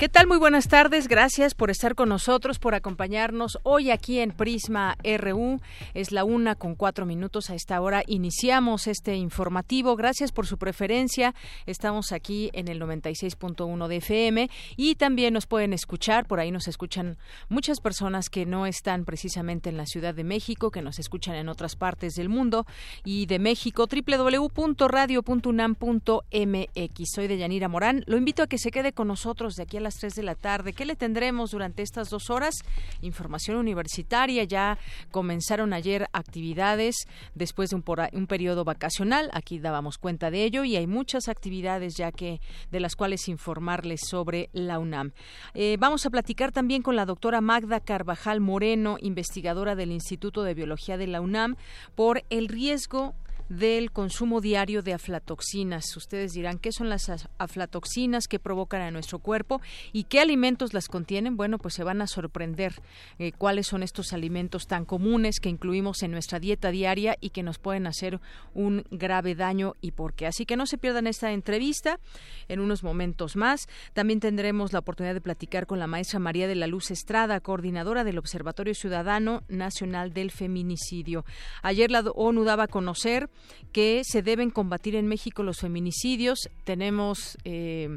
¿Qué tal? Muy buenas tardes. Gracias por estar con nosotros, por acompañarnos hoy aquí en Prisma RU. Es la una con cuatro minutos a esta hora. Iniciamos este informativo. Gracias por su preferencia. Estamos aquí en el 96.1 de FM y también nos pueden escuchar. Por ahí nos escuchan muchas personas que no están precisamente en la Ciudad de México, que nos escuchan en otras partes del mundo y de México. www.radio.unam.mx. Soy Deyanira Morán. Lo invito a que se quede con nosotros de aquí a la tres de la tarde. ¿Qué le tendremos durante estas dos horas? Información universitaria. Ya comenzaron ayer actividades después de un, un periodo vacacional. Aquí dábamos cuenta de ello y hay muchas actividades ya que de las cuales informarles sobre la UNAM. Eh, vamos a platicar también con la doctora Magda Carvajal Moreno, investigadora del Instituto de Biología de la UNAM, por el riesgo del consumo diario de aflatoxinas. Ustedes dirán, ¿qué son las aflatoxinas que provocan a nuestro cuerpo y qué alimentos las contienen? Bueno, pues se van a sorprender eh, cuáles son estos alimentos tan comunes que incluimos en nuestra dieta diaria y que nos pueden hacer un grave daño y por qué. Así que no se pierdan esta entrevista en unos momentos más. También tendremos la oportunidad de platicar con la maestra María de la Luz Estrada, coordinadora del Observatorio Ciudadano Nacional del Feminicidio. Ayer la ONU daba a conocer que se deben combatir en México los feminicidios. Tenemos eh,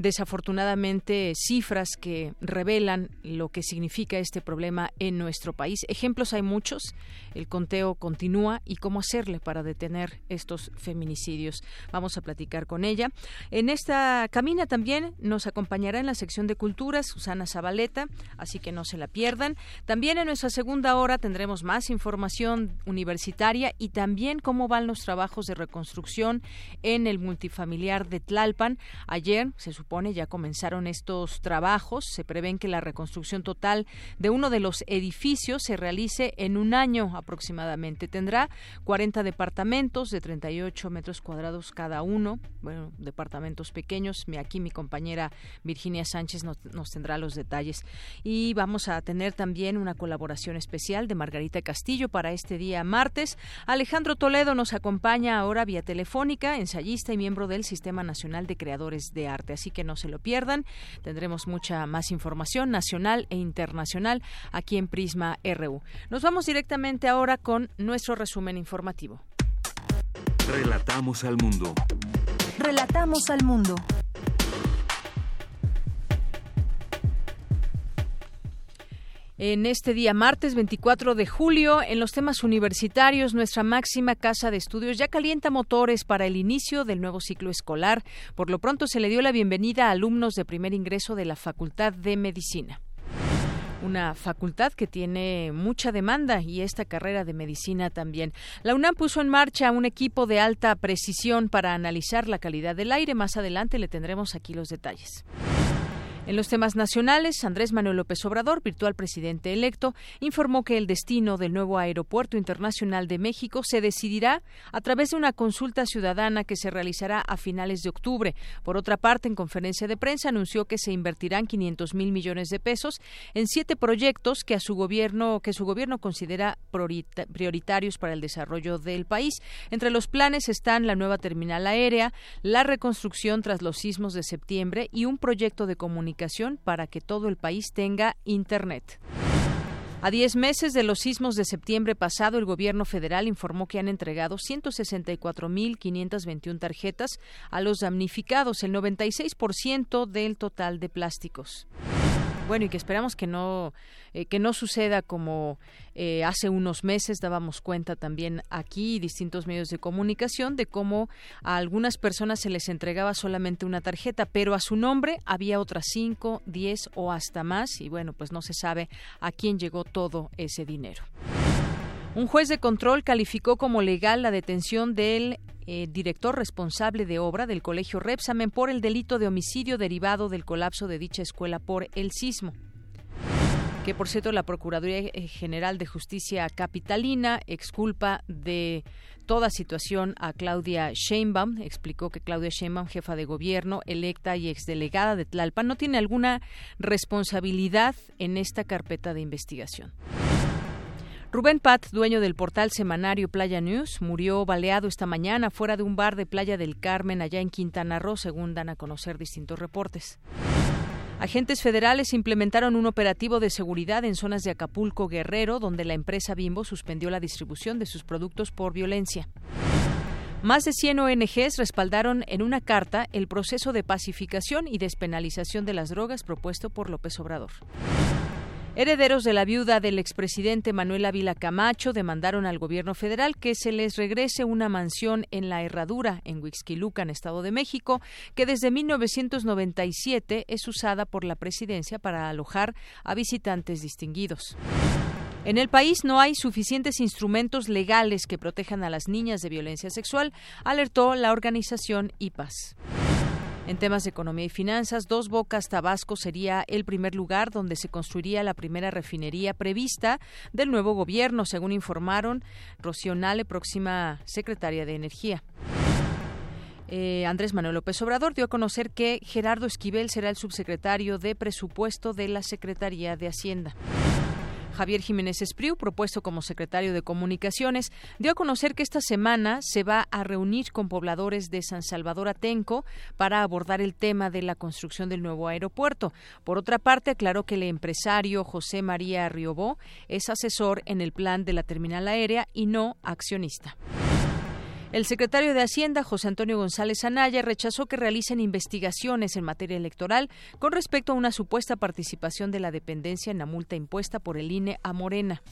desafortunadamente cifras que revelan lo que significa este problema en nuestro país. Ejemplos hay muchos, el conteo continúa y cómo hacerle para detener estos feminicidios. Vamos a platicar con ella. En esta camina también nos acompañará en la sección de cultura Susana Zabaleta, así que no se la pierdan. También en nuestra segunda hora tendremos más información universitaria y también cómo van los trabajos de reconstrucción en el multifamiliar de Tlalpan. Ayer se ya comenzaron estos trabajos. Se prevén que la reconstrucción total de uno de los edificios se realice en un año aproximadamente. Tendrá 40 departamentos de 38 metros cuadrados cada uno, bueno, departamentos pequeños. Aquí mi compañera Virginia Sánchez nos, nos tendrá los detalles. Y vamos a tener también una colaboración especial de Margarita Castillo para este día martes. Alejandro Toledo nos acompaña ahora vía telefónica, ensayista y miembro del Sistema Nacional de Creadores de Arte. Así que no se lo pierdan. Tendremos mucha más información nacional e internacional aquí en Prisma RU. Nos vamos directamente ahora con nuestro resumen informativo. Relatamos al mundo. Relatamos al mundo. En este día martes 24 de julio. En los temas universitarios, nuestra máxima casa de estudios ya calienta motores para el inicio del nuevo ciclo escolar. Por lo pronto se le dio la bienvenida a alumnos de primer ingreso de la Facultad de Medicina una facultad que tiene mucha demanda y esta carrera de medicina también. La UNAM puso en marcha un equipo de alta precisión para analizar la calidad del aire. Más adelante le tendremos aquí los detalles. En los temas nacionales, Andrés Manuel López Obrador, virtual presidente electo, informó que el destino del nuevo Aeropuerto Internacional de México se decidirá a través de una consulta ciudadana que se realizará a finales de octubre. Por otra parte, en conferencia de prensa anunció que se invertirán 500 mil millones de pesos en siete proyectos que a su gobierno que su gobierno considera prioritarios para el desarrollo del país. Entre los planes están la nueva terminal aérea, la reconstrucción tras los sismos de septiembre y un proyecto de comunicación para que todo el país tenga Internet. A diez meses de los sismos de septiembre pasado, el gobierno federal informó que han entregado 164.521 tarjetas a los damnificados, el 96% del total de plásticos. Bueno, y que esperamos que no eh, que no suceda como eh, hace unos meses dábamos cuenta también aquí distintos medios de comunicación de cómo a algunas personas se les entregaba solamente una tarjeta, pero a su nombre había otras cinco, diez o hasta más y bueno, pues no se sabe a quién llegó todo ese dinero. Un juez de control calificó como legal la detención del eh, director responsable de obra del Colegio Repsamen por el delito de homicidio derivado del colapso de dicha escuela por el sismo que por cierto la Procuraduría General de Justicia Capitalina exculpa de toda situación a Claudia Sheinbaum. Explicó que Claudia Sheinbaum, jefa de gobierno, electa y exdelegada de Tlalpan, no tiene alguna responsabilidad en esta carpeta de investigación. Rubén Pat, dueño del portal semanario Playa News, murió baleado esta mañana fuera de un bar de Playa del Carmen allá en Quintana Roo, según dan a conocer distintos reportes. Agentes federales implementaron un operativo de seguridad en zonas de Acapulco Guerrero, donde la empresa Bimbo suspendió la distribución de sus productos por violencia. Más de 100 ONGs respaldaron en una carta el proceso de pacificación y despenalización de las drogas propuesto por López Obrador. Herederos de la viuda del expresidente Manuel Ávila Camacho demandaron al gobierno federal que se les regrese una mansión en la Herradura, en Huixquilucan, Estado de México, que desde 1997 es usada por la presidencia para alojar a visitantes distinguidos. En el país no hay suficientes instrumentos legales que protejan a las niñas de violencia sexual, alertó la organización IPAS. En temas de economía y finanzas, Dos Bocas Tabasco sería el primer lugar donde se construiría la primera refinería prevista del nuevo gobierno, según informaron Rocío Nale, próxima secretaria de Energía. Eh, Andrés Manuel López Obrador dio a conocer que Gerardo Esquivel será el subsecretario de Presupuesto de la Secretaría de Hacienda. Javier Jiménez Espriu, propuesto como secretario de Comunicaciones, dio a conocer que esta semana se va a reunir con pobladores de San Salvador Atenco para abordar el tema de la construcción del nuevo aeropuerto. Por otra parte, aclaró que el empresario José María Riobó es asesor en el plan de la terminal aérea y no accionista. El secretario de Hacienda, José Antonio González Anaya, rechazó que realicen investigaciones en materia electoral con respecto a una supuesta participación de la dependencia en la multa impuesta por el INE a Morena.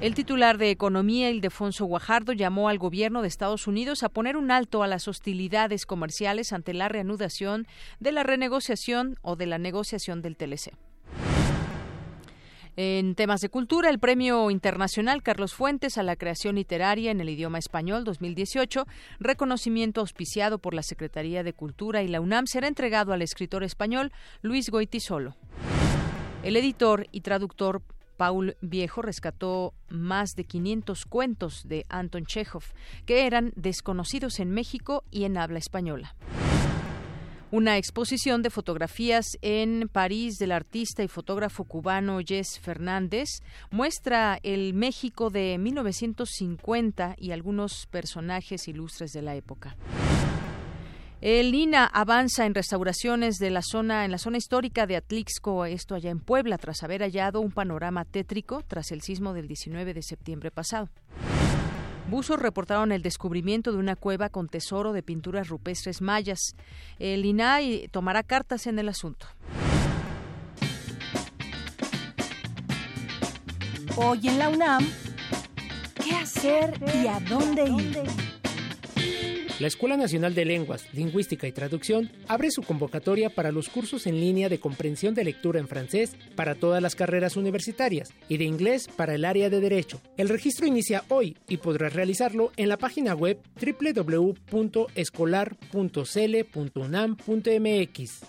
El titular de Economía, Ildefonso Guajardo, llamó al gobierno de Estados Unidos a poner un alto a las hostilidades comerciales ante la reanudación de la renegociación o de la negociación del TLC. En temas de cultura, el Premio Internacional Carlos Fuentes a la Creación Literaria en el Idioma Español 2018, reconocimiento auspiciado por la Secretaría de Cultura y la UNAM, será entregado al escritor español Luis Goitisolo. El editor y traductor Paul Viejo rescató más de 500 cuentos de Anton Chekhov, que eran desconocidos en México y en habla española. Una exposición de fotografías en París del artista y fotógrafo cubano Jess Fernández muestra el México de 1950 y algunos personajes ilustres de la época. El INA avanza en restauraciones de la zona en la zona histórica de Atlixco, esto allá en Puebla, tras haber hallado un panorama tétrico tras el sismo del 19 de septiembre pasado. Buzos reportaron el descubrimiento de una cueva con tesoro de pinturas rupestres mayas. El INAI tomará cartas en el asunto. Hoy en la UNAM, ¿qué hacer y a dónde ir? La Escuela Nacional de Lenguas, Lingüística y Traducción abre su convocatoria para los cursos en línea de comprensión de lectura en francés para todas las carreras universitarias y de inglés para el área de derecho. El registro inicia hoy y podrás realizarlo en la página web www.escolar.cl.unam.mx.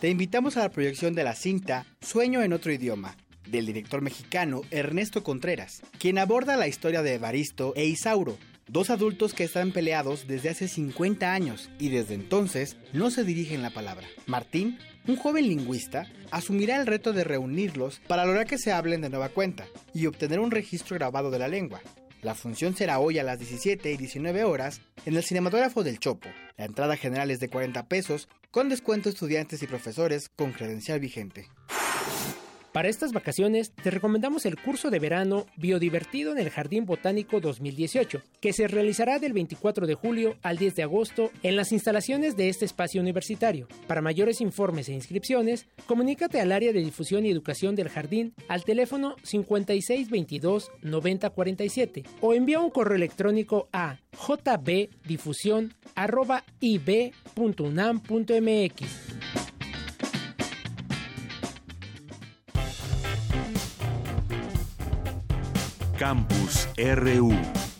Te invitamos a la proyección de la cinta Sueño en otro idioma del director mexicano Ernesto Contreras, quien aborda la historia de Evaristo e Isauro, Dos adultos que están peleados desde hace 50 años y desde entonces no se dirigen la palabra. Martín, un joven lingüista, asumirá el reto de reunirlos para lograr que se hablen de nueva cuenta y obtener un registro grabado de la lengua. La función será hoy a las 17 y 19 horas en el cinematógrafo del Chopo. La entrada general es de 40 pesos, con descuento estudiantes y profesores con credencial vigente. Para estas vacaciones te recomendamos el curso de verano Biodivertido en el Jardín Botánico 2018, que se realizará del 24 de julio al 10 de agosto en las instalaciones de este espacio universitario. Para mayores informes e inscripciones, comunícate al área de difusión y educación del jardín al teléfono 5622 9047 o envía un correo electrónico a jbdifusión.ib.unam.mx. Campus RU.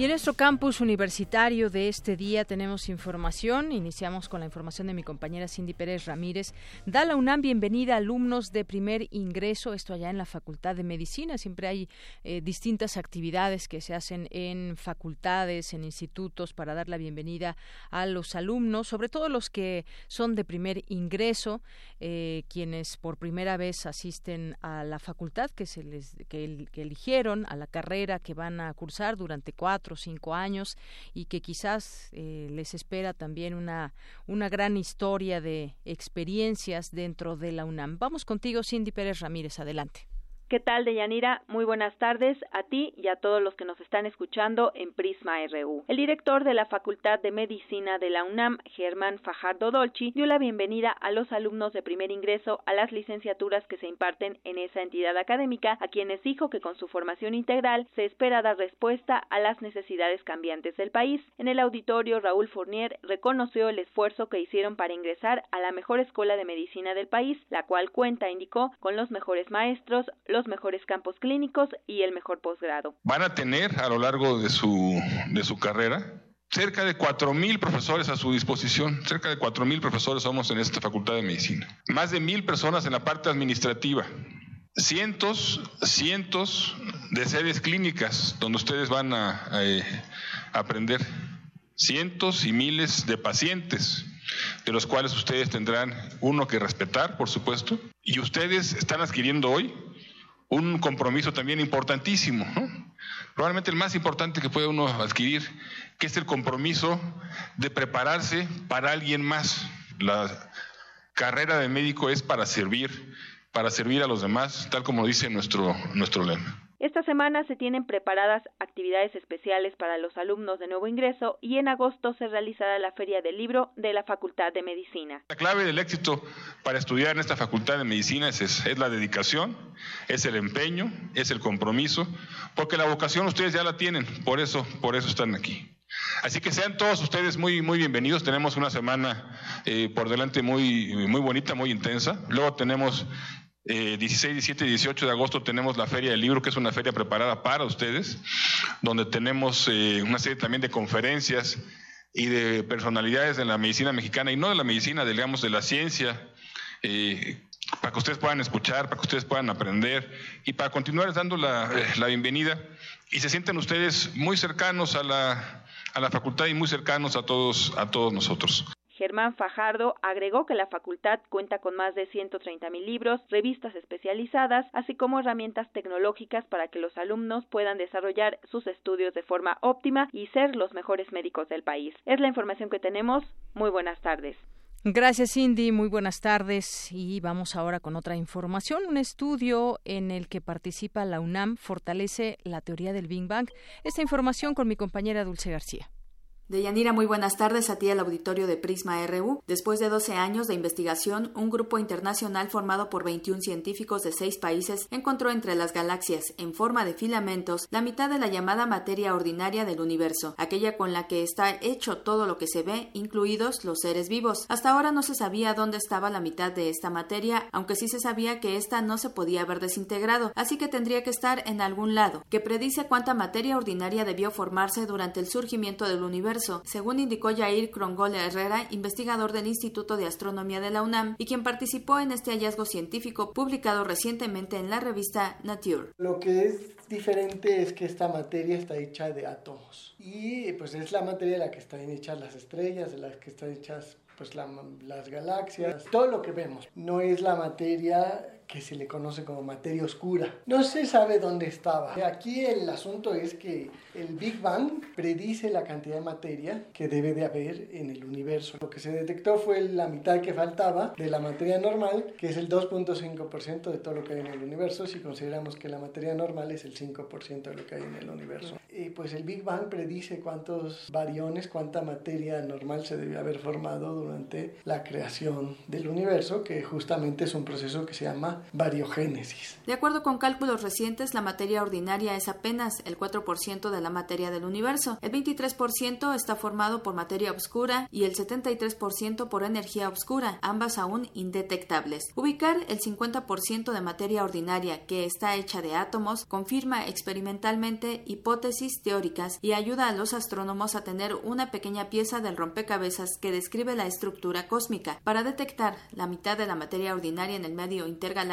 Y en nuestro campus universitario de este día tenemos información. Iniciamos con la información de mi compañera Cindy Pérez Ramírez. Da la UNAM bienvenida a alumnos de primer ingreso, esto allá en la Facultad de Medicina. Siempre hay eh, distintas actividades que se hacen en facultades, en institutos, para dar la bienvenida a los alumnos, sobre todo los que son de primer ingreso, eh, quienes por primera vez asisten a la facultad que, se les, que, eligieron, a la carrera que van a cursar durante cuatro cinco años y que quizás eh, les espera también una, una gran historia de experiencias dentro de la UNAM. Vamos contigo, Cindy Pérez Ramírez. Adelante. ¿Qué tal, Deyanira? Muy buenas tardes a ti y a todos los que nos están escuchando en Prisma RU. El director de la Facultad de Medicina de la UNAM, Germán Fajardo Dolci, dio la bienvenida a los alumnos de primer ingreso a las licenciaturas que se imparten en esa entidad académica, a quienes dijo que con su formación integral se espera dar respuesta a las necesidades cambiantes del país. En el auditorio, Raúl Fournier reconoció el esfuerzo que hicieron para ingresar a la mejor escuela de medicina del país, la cual cuenta, indicó, con los mejores maestros, los mejores campos clínicos y el mejor posgrado. Van a tener a lo largo de su, de su carrera cerca de 4.000 profesores a su disposición, cerca de 4.000 profesores somos en esta Facultad de Medicina, más de mil personas en la parte administrativa, cientos, cientos de sedes clínicas donde ustedes van a, a eh, aprender, cientos y miles de pacientes de los cuales ustedes tendrán uno que respetar, por supuesto, y ustedes están adquiriendo hoy un compromiso también importantísimo, probablemente el más importante que puede uno adquirir, que es el compromiso de prepararse para alguien más. La carrera de médico es para servir, para servir a los demás, tal como dice nuestro, nuestro lema. Esta semana se tienen preparadas actividades especiales para los alumnos de nuevo ingreso y en agosto se realizará la Feria del Libro de la Facultad de Medicina. La clave del éxito para estudiar en esta Facultad de Medicina es, es, la dedicación, es el empeño, es el compromiso, porque la vocación ustedes ya la tienen, por eso, por eso están aquí. Así que sean todos ustedes muy, muy bienvenidos. Tenemos una semana eh, por delante muy, muy bonita, muy intensa. Luego tenemos 16, 17 y 18 de agosto tenemos la Feria del Libro, que es una feria preparada para ustedes, donde tenemos eh, una serie también de conferencias y de personalidades de la medicina mexicana, y no de la medicina, digamos, de la ciencia, eh, para que ustedes puedan escuchar, para que ustedes puedan aprender y para continuar dando la, eh, la bienvenida y se sienten ustedes muy cercanos a la, a la facultad y muy cercanos a todos, a todos nosotros. Germán Fajardo agregó que la facultad cuenta con más de 130 mil libros, revistas especializadas, así como herramientas tecnológicas para que los alumnos puedan desarrollar sus estudios de forma óptima y ser los mejores médicos del país. Es la información que tenemos. Muy buenas tardes. Gracias, Cindy. Muy buenas tardes. Y vamos ahora con otra información. Un estudio en el que participa la UNAM fortalece la teoría del Big Bang. Esta información con mi compañera Dulce García. Deyanira, muy buenas tardes a ti al auditorio de Prisma RU. Después de 12 años de investigación, un grupo internacional formado por 21 científicos de seis países encontró entre las galaxias, en forma de filamentos, la mitad de la llamada materia ordinaria del universo, aquella con la que está hecho todo lo que se ve, incluidos los seres vivos. Hasta ahora no se sabía dónde estaba la mitad de esta materia, aunque sí se sabía que ésta no se podía haber desintegrado, así que tendría que estar en algún lado, que predice cuánta materia ordinaria debió formarse durante el surgimiento del universo según indicó Jair Crongola Herrera, investigador del Instituto de Astronomía de la UNAM y quien participó en este hallazgo científico publicado recientemente en la revista Nature. Lo que es diferente es que esta materia está hecha de átomos y pues es la materia de la que están hechas las estrellas, de las que están hechas pues las galaxias, todo lo que vemos. No es la materia que se le conoce como materia oscura. No se sabe dónde estaba. Aquí el asunto es que el Big Bang predice la cantidad de materia que debe de haber en el universo. Lo que se detectó fue la mitad que faltaba de la materia normal, que es el 2.5% de todo lo que hay en el universo, si consideramos que la materia normal es el 5% de lo que hay en el universo. Y pues el Big Bang predice cuántos variones, cuánta materia normal se debe haber formado durante la creación del universo, que justamente es un proceso que se llama variogénesis. De acuerdo con cálculos recientes, la materia ordinaria es apenas el 4% de la materia del universo. El 23% está formado por materia oscura y el 73% por energía oscura, ambas aún indetectables. Ubicar el 50% de materia ordinaria que está hecha de átomos confirma experimentalmente hipótesis teóricas y ayuda a los astrónomos a tener una pequeña pieza del rompecabezas que describe la estructura cósmica. Para detectar la mitad de la materia ordinaria en el medio intergaláctico,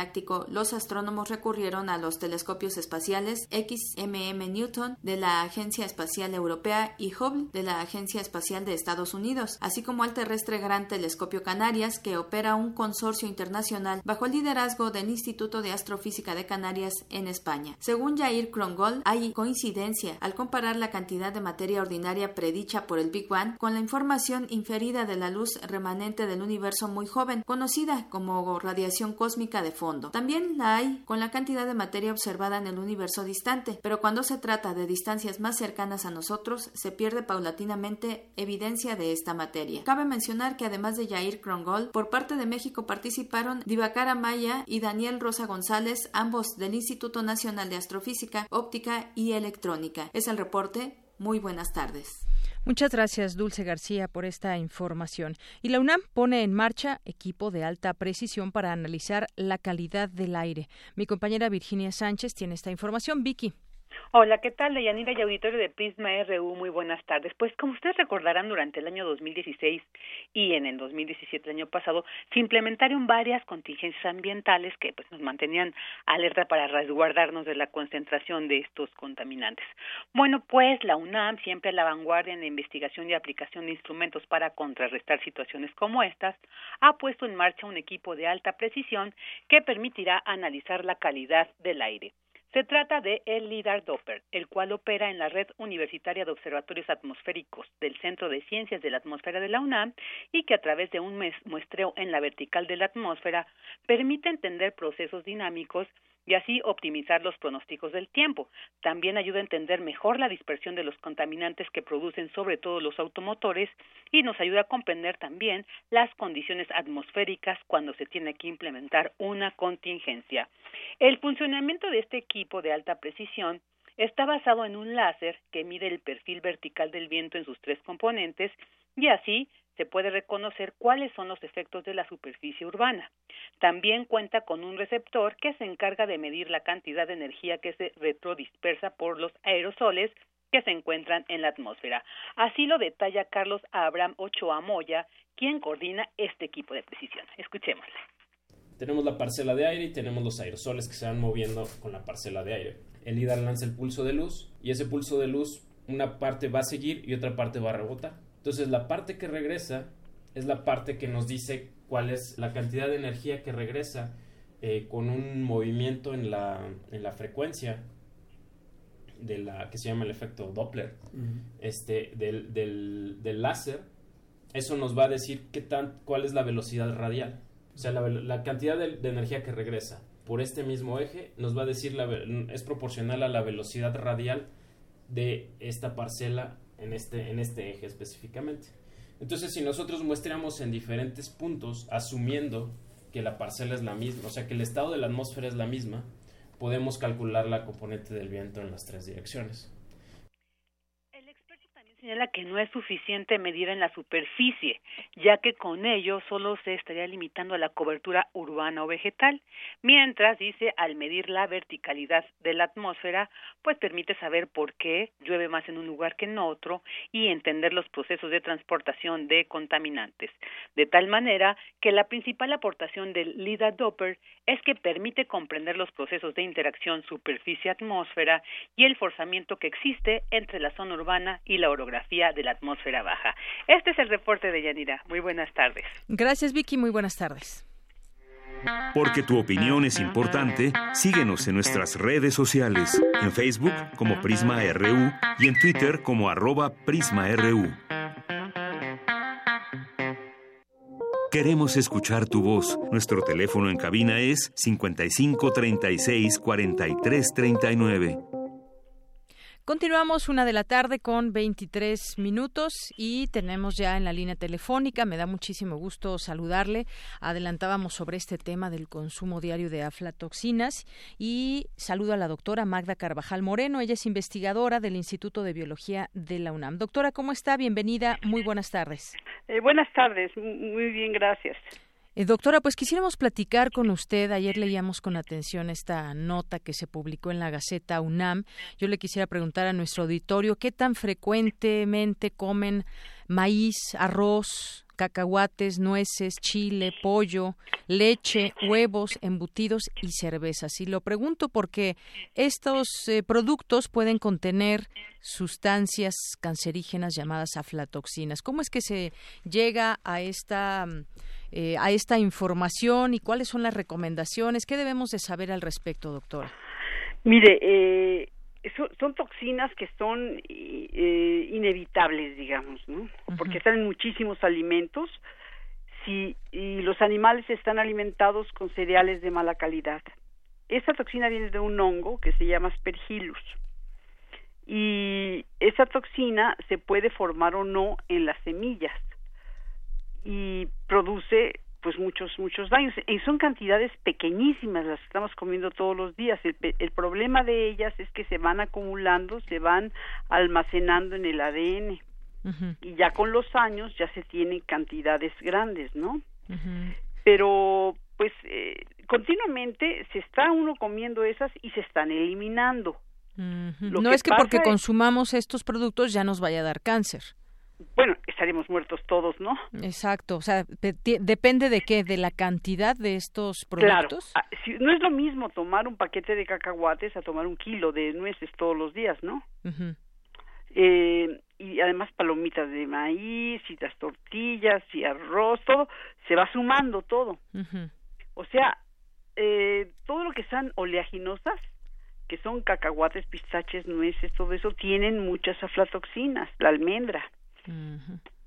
los astrónomos recurrieron a los telescopios espaciales XMM Newton de la Agencia Espacial Europea y Hubble de la Agencia Espacial de Estados Unidos, así como al terrestre Gran Telescopio Canarias, que opera un consorcio internacional bajo el liderazgo del Instituto de Astrofísica de Canarias en España. Según Jair Krongol, hay coincidencia al comparar la cantidad de materia ordinaria predicha por el Big Bang con la información inferida de la luz remanente del universo muy joven, conocida como radiación cósmica de fondo. También la hay con la cantidad de materia observada en el universo distante, pero cuando se trata de distancias más cercanas a nosotros, se pierde paulatinamente evidencia de esta materia. Cabe mencionar que además de Jair Krongol, por parte de México participaron Divacara Maya y Daniel Rosa González, ambos del Instituto Nacional de Astrofísica, Óptica y Electrónica. Es el reporte. Muy buenas tardes. Muchas gracias, Dulce García, por esta información. Y la UNAM pone en marcha equipo de alta precisión para analizar la calidad del aire. Mi compañera Virginia Sánchez tiene esta información. Vicky. Hola, ¿qué tal? Deyanira y auditorio de Prisma RU, muy buenas tardes. Pues como ustedes recordarán, durante el año 2016 y en el 2017, el año pasado, se implementaron varias contingencias ambientales que pues nos mantenían alerta para resguardarnos de la concentración de estos contaminantes. Bueno, pues la UNAM, siempre a la vanguardia en la investigación y aplicación de instrumentos para contrarrestar situaciones como estas, ha puesto en marcha un equipo de alta precisión que permitirá analizar la calidad del aire. Se trata de el LIDAR Doppler, el cual opera en la red universitaria de observatorios atmosféricos del Centro de Ciencias de la Atmósfera de la UNAM y que a través de un muestreo en la vertical de la atmósfera permite entender procesos dinámicos y así optimizar los pronósticos del tiempo. También ayuda a entender mejor la dispersión de los contaminantes que producen sobre todo los automotores y nos ayuda a comprender también las condiciones atmosféricas cuando se tiene que implementar una contingencia. El funcionamiento de este equipo de alta precisión está basado en un láser que mide el perfil vertical del viento en sus tres componentes y así se puede reconocer cuáles son los efectos de la superficie urbana. También cuenta con un receptor que se encarga de medir la cantidad de energía que se retrodispersa por los aerosoles que se encuentran en la atmósfera. Así lo detalla Carlos Abraham Ochoa Moya, quien coordina este equipo de precisión. Escuchémosle. Tenemos la parcela de aire y tenemos los aerosoles que se van moviendo con la parcela de aire. El líder lanza el pulso de luz y ese pulso de luz una parte va a seguir y otra parte va a rebotar. Entonces la parte que regresa es la parte que nos dice cuál es la cantidad de energía que regresa eh, con un movimiento en la, en la frecuencia de la que se llama el efecto Doppler este del, del, del, láser. Eso nos va a decir qué tan cuál es la velocidad radial. O sea la, la cantidad de, de, energía que regresa por este mismo eje nos va a decir la, es proporcional a la velocidad radial de esta parcela en este, en este eje específicamente. Entonces, si nosotros muestramos en diferentes puntos, asumiendo que la parcela es la misma, o sea, que el estado de la atmósfera es la misma, podemos calcular la componente del viento en las tres direcciones señala que no es suficiente medir en la superficie, ya que con ello solo se estaría limitando a la cobertura urbana o vegetal, mientras dice al medir la verticalidad de la atmósfera, pues permite saber por qué llueve más en un lugar que en otro y entender los procesos de transportación de contaminantes, de tal manera que la principal aportación del LIDAR Doppler es que permite comprender los procesos de interacción superficie-atmósfera y el forzamiento que existe entre la zona urbana y la orografía de la atmósfera baja. Este es el reporte de Yanira. Muy buenas tardes. Gracias, Vicky. Muy buenas tardes. Porque tu opinión es importante, síguenos en nuestras redes sociales, en Facebook como Prisma RU y en Twitter como arroba PrismaRU. Queremos escuchar tu voz. Nuestro teléfono en cabina es 55 36 43 39. Continuamos una de la tarde con 23 minutos y tenemos ya en la línea telefónica, me da muchísimo gusto saludarle. Adelantábamos sobre este tema del consumo diario de aflatoxinas y saludo a la doctora Magda Carvajal Moreno, ella es investigadora del Instituto de Biología de la UNAM. Doctora, ¿cómo está? Bienvenida, muy buenas tardes. Eh, buenas tardes, muy bien, gracias. Eh, doctora, pues quisiéramos platicar con usted. Ayer leíamos con atención esta nota que se publicó en la Gaceta UNAM. Yo le quisiera preguntar a nuestro auditorio qué tan frecuentemente comen maíz, arroz, cacahuates, nueces, chile, pollo, leche, huevos, embutidos y cervezas. Y lo pregunto porque estos eh, productos pueden contener sustancias cancerígenas llamadas aflatoxinas. ¿Cómo es que se llega a esta eh, a esta información y cuáles son las recomendaciones? ¿Qué debemos de saber al respecto, doctora? Mire, eh, son, toxinas que son eh, inevitables, digamos, ¿no? Porque están en muchísimos alimentos si, y los animales están alimentados con cereales de mala calidad. Esa toxina viene de un hongo que se llama Aspergillus y esa toxina se puede formar o no en las semillas y produce pues muchos muchos daños. Y son cantidades pequeñísimas las que estamos comiendo todos los días. El, el, problema de ellas es que se van acumulando se van almacenando en el ADN y ya con los años ya se tienen cantidades grandes no pero pues eh, continuamente se está uno comiendo esas y se están eliminando. No es que porque consumamos estos productos ya nos vaya a dar cáncer bueno, estaríamos muertos todos, ¿no? Exacto, o sea, depende de qué, de la cantidad de estos productos. Claro, ah, no es lo mismo tomar un paquete de cacahuates a tomar un kilo de nueces todos los días, ¿no? eh, y además palomitas de maíz y las tortillas y arroz, todo, se va sumando todo. O sea, eh, todo lo que sean oleaginosas, que son cacahuates, pistaches, nueces, todo eso, tienen muchas aflatoxinas, la almendra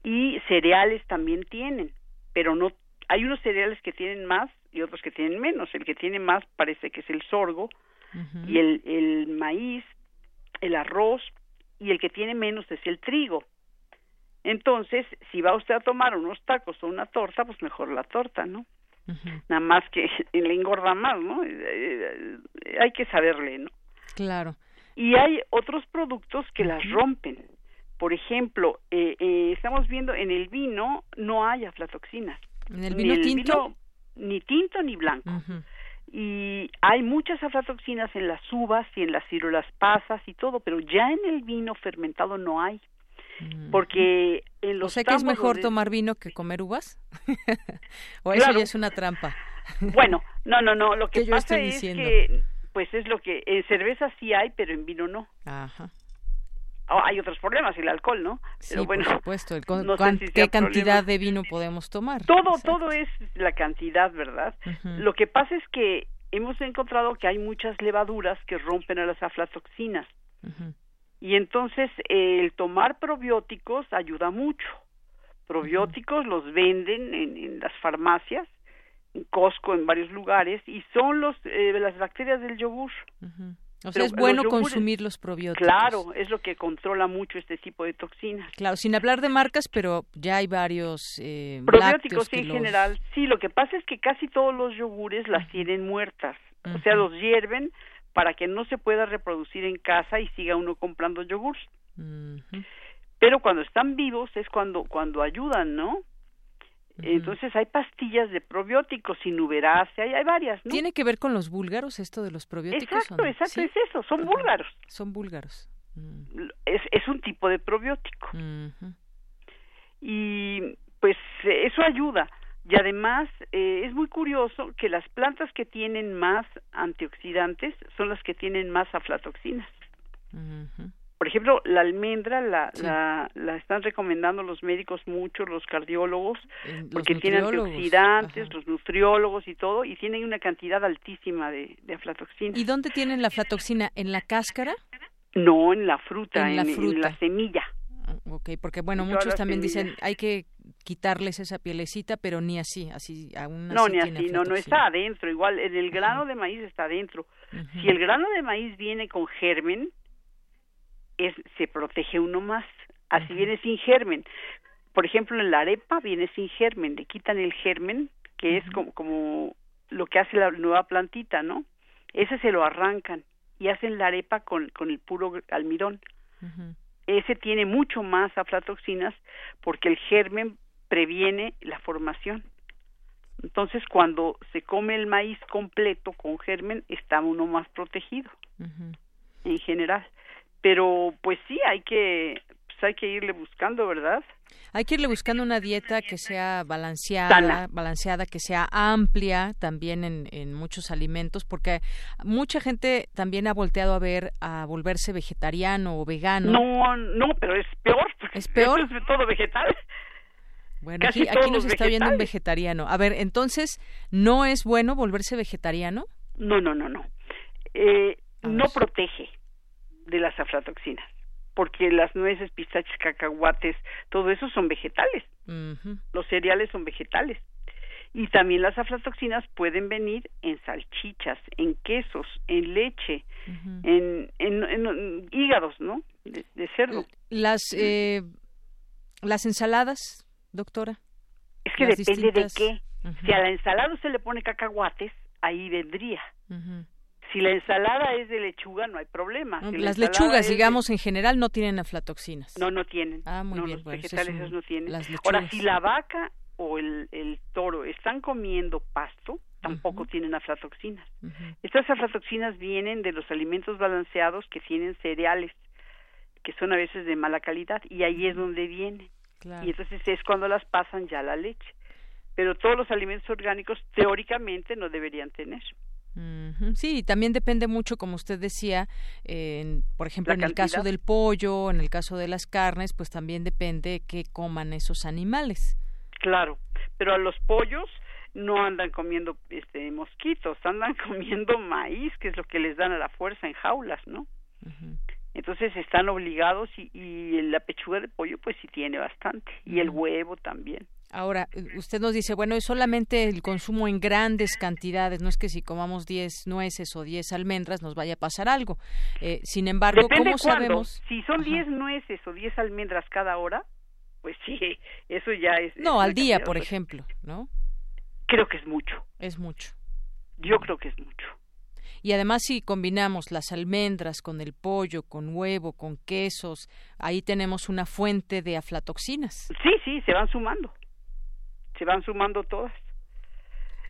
y cereales también tienen, pero no hay unos cereales que tienen más y otros que tienen menos. El que tiene más parece que es el sorgo y el, el maíz, el arroz y el que tiene menos es el trigo. Entonces, si va usted a tomar unos tacos o una torta, pues mejor la torta, ¿no? Nada más que le engorda más, ¿no? Eh, eh, hay que saberle, ¿no? Claro. Y hay otros productos que las rompen. Por ejemplo, eh, eh, estamos viendo en el vino no hay aflatoxinas. ¿En el vino tinto? ni tinto ni blanco. Y hay muchas aflatoxinas en las uvas y en las ciruelas pasas y todo, pero ya en el vino fermentado no hay. Porque en los O sea que es mejor tomar vino que comer uvas. o eso ya es una trampa. bueno, no, no, no, lo que pasa es que pues es lo que en cerveza sí hay, pero en vino no. Ajá. Oh, hay otros problemas, el alcohol, ¿no? Sí, por supuesto. ¿Qué cantidad de vino podemos tomar? Todo, todo es la cantidad, ¿verdad? Lo que pasa es que hemos encontrado que hay muchas levaduras que rompen a las aflatoxinas. Y entonces el tomar probióticos ayuda mucho. Probióticos los venden en, las farmacias, en Costco, en varios lugares, y son los eh, las bacterias del yogur. O sea, es bueno consumir los probióticos. Claro, es lo que controla mucho este tipo de toxinas. Claro, sin hablar de marcas, pero ya hay varios eh, probióticos en general. Sí, lo que pasa es que casi todos los yogures las tienen muertas. O sea, los hierven para que no se pueda reproducir en casa y siga uno comprando yogures. Pero cuando están vivos es cuando cuando ayudan, ¿no? Entonces hay pastillas de probióticos, sinuberase, hay, hay varias, ¿no? ¿Tiene que ver con los búlgaros esto de los probióticos? Exacto, exacto, es eso, son búlgaros. Son búlgaros. Mm. Es, es un tipo de probiótico. Y pues eso ayuda. Y además eh, es muy curioso que las plantas que tienen más antioxidantes son las que tienen más aflatoxinas. Por ejemplo, la almendra la, la, están recomendando los médicos mucho, los cardiólogos, porque tiene antioxidantes, los nutriólogos y todo, y tienen una cantidad altísima de, de aflatoxina. ¿Y dónde tienen la aflatoxina? ¿En la cáscara? No, en la fruta, en, la, en la semilla. Ah, ok, porque bueno, muchos también dicen hay que quitarles esa pielecita, pero ni así, así aún No, ni así, no, no está adentro, igual en el grano de maíz está adentro. Si el grano de maíz viene con germen, es, se protege uno más. Así viene sin germen. Por ejemplo, en la arepa viene sin germen, le quitan el germen, que es como, como lo que hace la nueva plantita, ¿no? Ese se lo arrancan y hacen la arepa con, con el puro almidón. Ese tiene mucho más aflatoxinas porque el germen previene la formación. Entonces, cuando se come el maíz completo con germen, está uno más protegido en general pero pues sí hay que pues hay que irle buscando, ¿verdad? Hay que irle buscando una dieta que sea balanceada, balanceada, que sea amplia también en, en, muchos alimentos, porque mucha gente también ha volteado a ver a volverse vegetariano o vegano. No, no, pero es peor. Es peor. Es todo vegetal. Bueno, aquí, aquí nos está viendo un vegetariano. A ver, entonces, ¿no es bueno volverse vegetariano? No, no, no, no. Eh, no protege de las aflatoxinas, porque las nueces, pistaches, cacahuates, todo eso son vegetales. Los cereales son vegetales. Y también las aflatoxinas pueden venir en salchichas, en quesos, en leche, en, en, hígados, ¿no? De, cerdo. Las, eh, las ensaladas, doctora. Es que depende de qué. Si a la ensalada se le pone cacahuates, ahí vendría si la ensalada es de lechuga no hay problema. Las lechugas, digamos, en general no tienen aflatoxinas. No, no tienen. Ah, muy bien. Los vegetales no tienen. Ahora, si la vaca o el, el toro están comiendo pasto, tampoco tienen aflatoxinas. Estas aflatoxinas vienen de los alimentos balanceados que tienen cereales, que son a veces de mala calidad, y ahí es donde vienen. Y entonces es cuando las pasan ya la leche. Pero todos los alimentos orgánicos teóricamente no deberían tener. Sí, también depende mucho, como usted decía, por ejemplo, en el caso del pollo, en el caso de las carnes, pues también depende qué coman esos animales. Claro, pero a los pollos no andan comiendo este mosquitos, andan comiendo maíz, que es lo que les dan a la fuerza en jaulas, ¿no? Entonces están obligados y, y la pechuga de pollo pues sí tiene bastante y el huevo también. Ahora, usted nos dice, bueno, es solamente el consumo en grandes cantidades, no es que si comamos 10 nueces o 10 almendras nos vaya a pasar algo. Eh, sin embargo, ¿cómo sabemos? Si son 10 nueces o 10 almendras cada hora, pues sí, eso ya es... No, al día, por ejemplo, ¿no? Creo que es mucho. Es mucho. Yo creo que es mucho. Y además si combinamos las almendras con el pollo, con huevo, con quesos, ahí tenemos una fuente de aflatoxinas. Sí, sí, se van sumando se van sumando todas.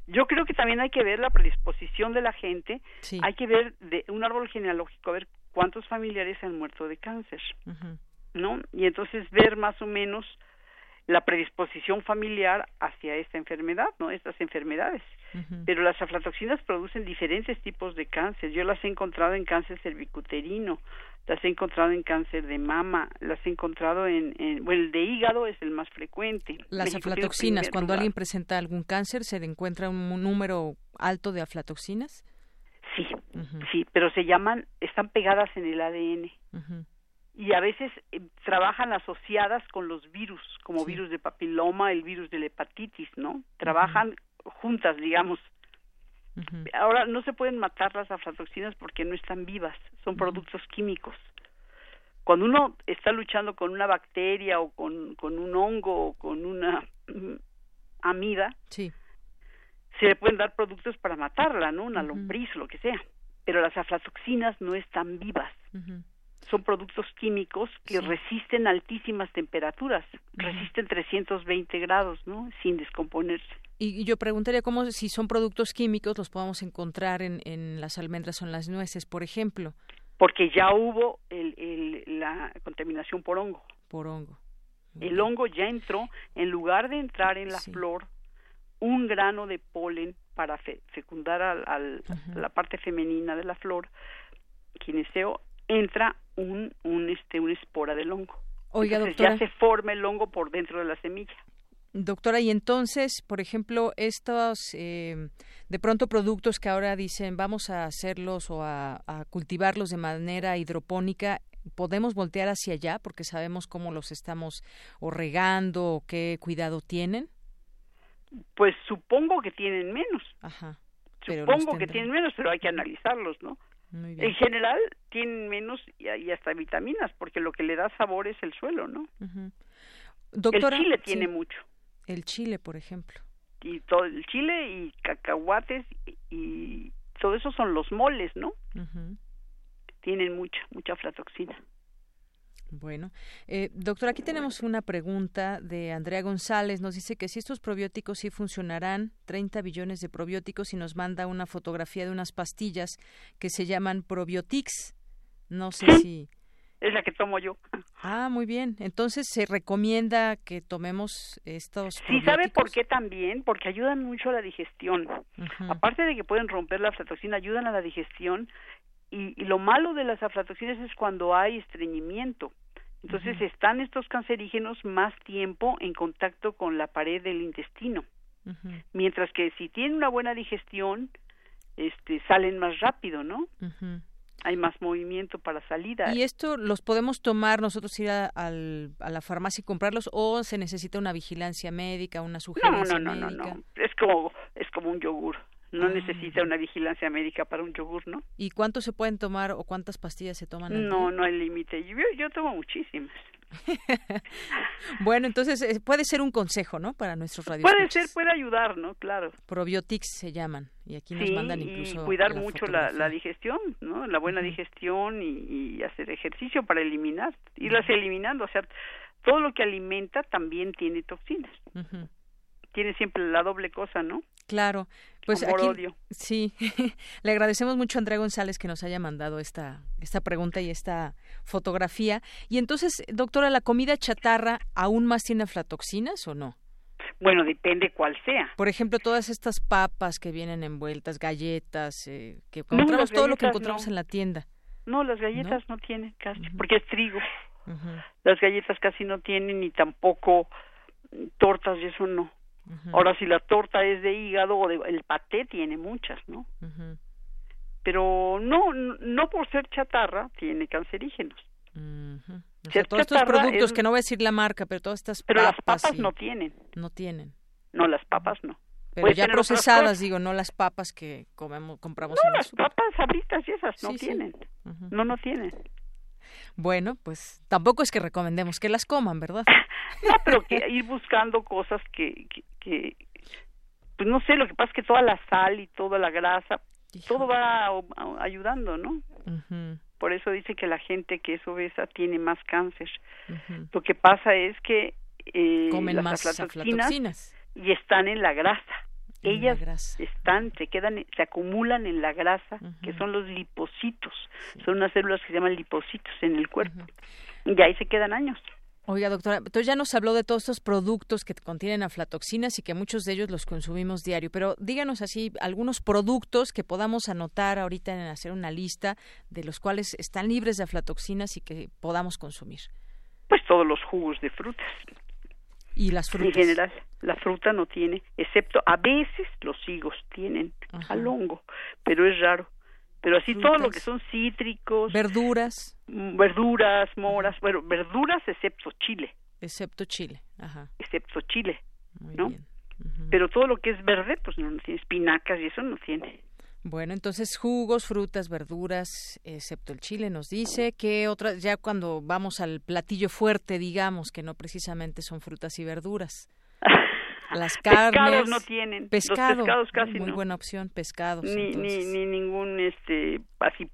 Yo creo que también hay que ver la predisposición de la gente, hay que ver de un árbol genealógico, a ver cuántos familiares han muerto de cáncer, ¿no? Y entonces ver más o menos la predisposición familiar hacia esta enfermedad, ¿no? Estas enfermedades. Pero las aflatoxinas producen diferentes tipos de cáncer. Yo las he encontrado en cáncer cervicuterino, las he encontrado en cáncer de mama, las he encontrado en, bueno, el de hígado es el más frecuente. Las aflatoxinas, cuando alguien presenta algún cáncer, ¿se encuentra un número alto de aflatoxinas? Sí, sí, pero se llaman, están pegadas en el ADN. Y a veces eh, trabajan asociadas con los virus, como virus de papiloma, el virus de la hepatitis, ¿no? Trabajan juntas, digamos. Ahora no se pueden matar las aflatoxinas porque no están vivas, son productos químicos. Cuando uno está luchando con una bacteria o con, con un hongo o con una amida, sí. se le pueden dar productos para matarla, ¿no? Una lombriz o lo que sea. Pero las aflatoxinas no están vivas. Son productos químicos que resisten altísimas temperaturas, resisten 320 grados, ¿no? Sin descomponerse. Y yo preguntaría cómo si son productos químicos los podemos encontrar en, en las almendras o en las nueces, por ejemplo. Porque ya hubo el, el, la contaminación por hongo. Por hongo. El hongo ya entró, en lugar de entrar en la flor, un grano de polen para fecundar al, al la parte femenina de la flor, quineseo, entra un, un, este, una espora del hongo. Oiga, doctora. Ya se forma el hongo por dentro de la semilla. Doctora, y entonces, por ejemplo, estos eh, de pronto productos que ahora dicen vamos a hacerlos o a, cultivarlos de manera hidropónica, ¿podemos voltear hacia allá porque sabemos cómo los estamos o regando o qué cuidado tienen? Pues supongo que tienen menos. Ajá. Supongo que tienen menos, pero hay que analizarlos, ¿no? En general tienen menos y, hasta vitaminas, porque lo que le da sabor es el suelo, ¿no? Doctora, el chile tiene mucho. El chile, por ejemplo. Y todo el chile y cacahuates y, todo eso son los moles, ¿no? Tienen mucha, mucha aflatoxina. Bueno, eh, doctor, aquí tenemos una pregunta de Andrea González. Nos dice que si estos probióticos sí funcionarán, 30 billones de probióticos, y nos manda una fotografía de unas pastillas que se llaman Probiotics. No sé si es la que tomo yo. Ah, muy bien. Entonces, ¿se recomienda que tomemos estos Sí, ¿sabe por qué también? Porque ayudan mucho a la digestión. Aparte de que pueden romper la aflatoxina, ayudan a la digestión. Y, lo malo de las aflatoxinas es cuando hay estreñimiento. Entonces, están estos cancerígenos más tiempo en contacto con la pared del intestino. Mientras que si tienen una buena digestión, este, salen más rápido, ¿no? Hay más movimiento para salida. ¿Y esto los podemos tomar nosotros ir a, la farmacia y comprarlos o se necesita una vigilancia médica, una sugerencia no, no, no, No, no, es como es como un yogur. No ah. necesita una vigilancia médica para un yogur, ¿no? ¿Y cuántos se pueden tomar o cuántas pastillas se toman? no, no hay límite. Yo, yo tomo muchísimas. bueno, entonces eh, puede ser un consejo, ¿no? Para nuestros radios. Puede ser, puede ayudar, ¿no? Claro. Probiotics se llaman y aquí nos mandan incluso. Y cuidar mucho la, digestión, ¿no? La buena digestión y, hacer ejercicio para eliminar, irlas eliminando. O sea, todo lo que alimenta también tiene toxinas. Tiene siempre la doble cosa, ¿no? Claro, pues aquí, sí, le agradecemos mucho a Andrea González que nos haya mandado esta esta pregunta y esta fotografía. Y entonces, doctora, ¿la comida chatarra aún más tiene aflatoxinas o no? Bueno, depende cuál sea. Por ejemplo, todas estas papas que vienen envueltas, galletas, eh, que encontramos todo lo que encontramos en la tienda. No, las galletas no, tienen casi, porque es trigo. Las galletas casi no tienen ni tampoco tortas y eso no. Ahora, si la torta es de hígado o de, el paté tiene muchas, ¿no? Pero no, no por ser chatarra tiene cancerígenos. todos estos productos, que no voy a decir la marca, pero todas estas Pero las papas no tienen. No tienen. No, las papas no. Pero ya procesadas, digo, no las papas que comemos, compramos no, en las papas abritas y esas no tienen. No, no tienen. Bueno, pues tampoco es que recomendemos que las coman, ¿verdad? no, pero que ir buscando cosas que, que, pues no sé, lo que pasa es que toda la sal y toda la grasa, todo va ayudando, ¿no? Por eso dice que la gente que es obesa tiene más cáncer. Lo que pasa es que eh, comen las más aflatoxinas y están en la grasa ellas están, se quedan, se acumulan en la grasa, que son los lipocitos, son unas células que se llaman lipocitos en el cuerpo, y ahí se quedan años. Oiga, doctora, entonces ya nos habló de todos estos productos que contienen aflatoxinas y que muchos de ellos los consumimos diario, pero díganos así algunos productos que podamos anotar ahorita en hacer una lista de los cuales están libres de aflatoxinas y que podamos consumir. Pues todos los jugos de frutas. ¿Y las frutas? En general, la fruta no tiene, excepto a veces los higos tienen al hongo, pero es raro. Pero así todo lo que son cítricos, verduras, mm, verduras, moras, bueno, verduras excepto chile. Excepto chile, ajá. Excepto chile, ¿no? Pero todo lo que es verde, pues no, no tiene espinacas y eso no tiene. Bueno, entonces jugos, frutas, verduras, excepto el chile, nos dice que otras, ya cuando vamos al platillo fuerte, digamos, que no precisamente son frutas y verduras. Las carnes. Pescados no tienen. Pescado. Los pescados casi muy buena opción, pescados. Ni, ni, ni, ningún, este, así.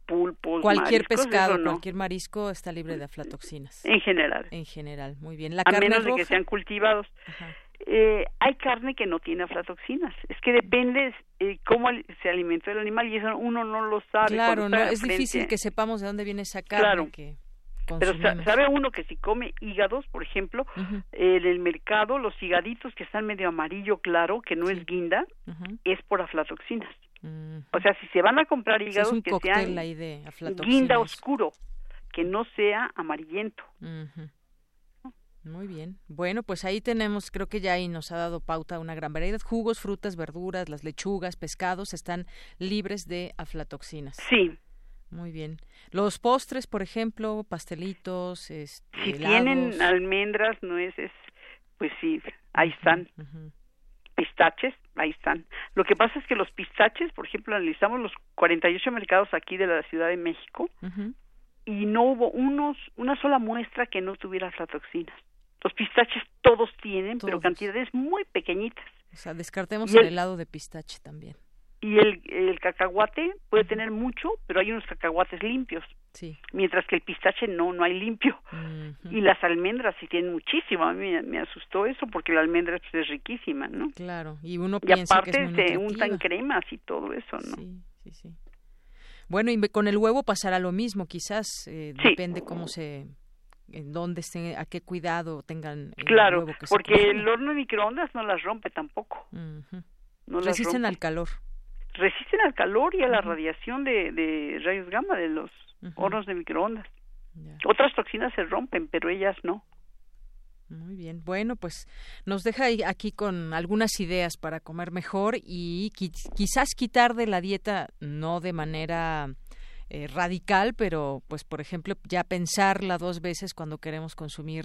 Cualquier pescado, cualquier marisco está libre de aflatoxinas. En general. En general, muy bien. La A carne menos de que sean cultivados. Ajá eh, hay carne que no tiene aflatoxinas. Es que depende eh, cómo se alimentó el animal y eso uno no lo sabe. Claro, no, es difícil que sepamos de dónde viene esa carne que Pero sabe uno que si come hígados, por ejemplo, en el mercado los higaditos que están medio amarillo claro, que no es guinda, es por aflatoxinas. O sea, si se van a comprar hígados que sean guinda oscuro, que no sea amarillento. Muy bien. Bueno, pues ahí tenemos, creo que ya ahí nos ha dado pauta una gran variedad. Jugos, frutas, verduras, las lechugas, pescados están libres de aflatoxinas. Sí. Muy bien. Los postres, por ejemplo, pastelitos, este, si tienen almendras, nueces, pues sí, ahí están. Pistaches, ahí están. Lo que pasa es que los pistaches, por ejemplo, analizamos los 48 mercados aquí de la Ciudad de México y no hubo unos una sola muestra que no tuviera aflatoxinas. Los pistaches todos tienen, pero cantidades muy pequeñitas. O sea, descartemos el, helado de pistache también. Y el, el cacahuate puede tener mucho, pero hay unos cacahuates limpios. Sí. Mientras que el pistache no, no hay limpio. Y las almendras sí tienen muchísimo. A mí me, asustó eso porque la almendra pues, es riquísima, ¿no? Claro. Y uno y aparte que es se untan cremas y todo eso, ¿no? Sí, sí, sí. Bueno, y con el huevo pasará lo mismo, quizás. Eh, Depende cómo se en dónde estén, a qué cuidado tengan el claro, huevo que porque el horno de microondas no las rompe tampoco. no Resisten al calor. Resisten al calor y a la radiación de, de, rayos gamma de los hornos de microondas. Otras toxinas se rompen, pero ellas no. Muy bien. Bueno, pues nos deja aquí con algunas ideas para comer mejor y quizás quitar de la dieta, no de manera eh, radical, pero pues por ejemplo ya pensarla dos veces cuando queremos consumir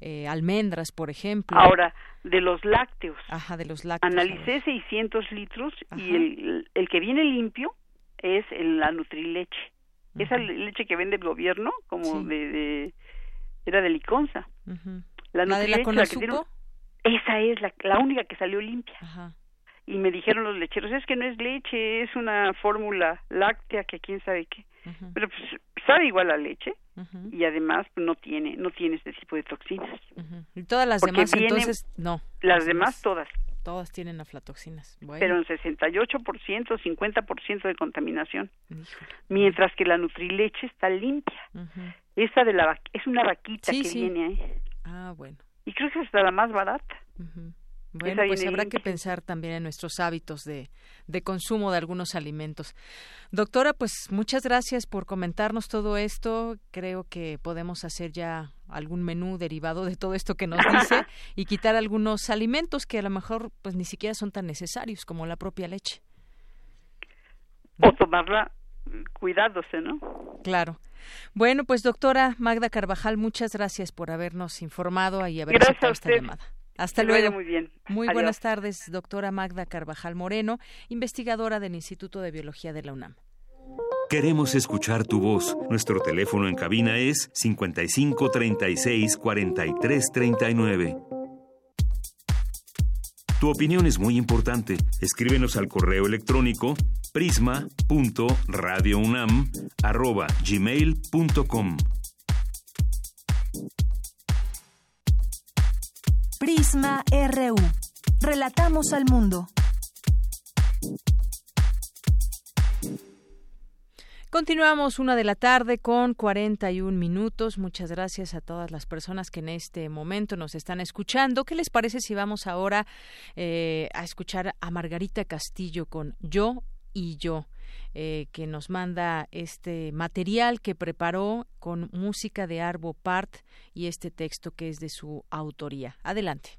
eh, almendras, por ejemplo. Ahora, de los lácteos. Ajá, de los lácteos. Analicé 600 litros y el, el, que viene limpio es el, la Nutrileche. Esa leche que vende el gobierno, como de, era de Liconza. La, ¿La de la, esa es la, la única que salió limpia. Ajá y me dijeron los lecheros, es que no es leche, es una fórmula láctea que quién sabe qué. Pero pues sabe igual a leche y además pues, no tiene no tiene este tipo de toxinas. Y todas las demás entonces no. Las demás todas. Todas tienen aflatoxinas. Pero en 68%, 50% de contaminación. Mientras que la Nutrileche está limpia. Esa de la es una vaquita que viene ahí. Ah, bueno. Y creo que es la más barata. Bueno, pues habrá que pensar también en nuestros hábitos de, de, consumo de algunos alimentos. Doctora, pues muchas gracias por comentarnos todo esto. Creo que podemos hacer ya algún menú derivado de todo esto que nos dice y quitar algunos alimentos que a lo mejor pues ni siquiera son tan necesarios como la propia leche. O tomarla cuidándose, ¿no? Claro. Bueno, pues doctora Magda Carvajal, muchas gracias por habernos informado y haber aceptado esta llamada. Hasta luego. Muy bien. Muy buenas tardes, doctora Magda Carvajal Moreno, investigadora del Instituto de Biología de la UNAM. Queremos escuchar tu voz. Nuestro teléfono en cabina es 55 36 43 39. Tu opinión es muy importante. Escríbenos al correo electrónico prisma.radiounam@gmail.com. Prisma RU. Relatamos al mundo. Continuamos una de la tarde con 41 minutos. Muchas gracias a todas las personas que en este momento nos están escuchando. ¿Qué les parece si vamos ahora eh, a escuchar a Margarita Castillo con Yo y Yo? Eh, que nos manda este material que preparó con música de Arbo Part y este texto que es de su autoría. Adelante.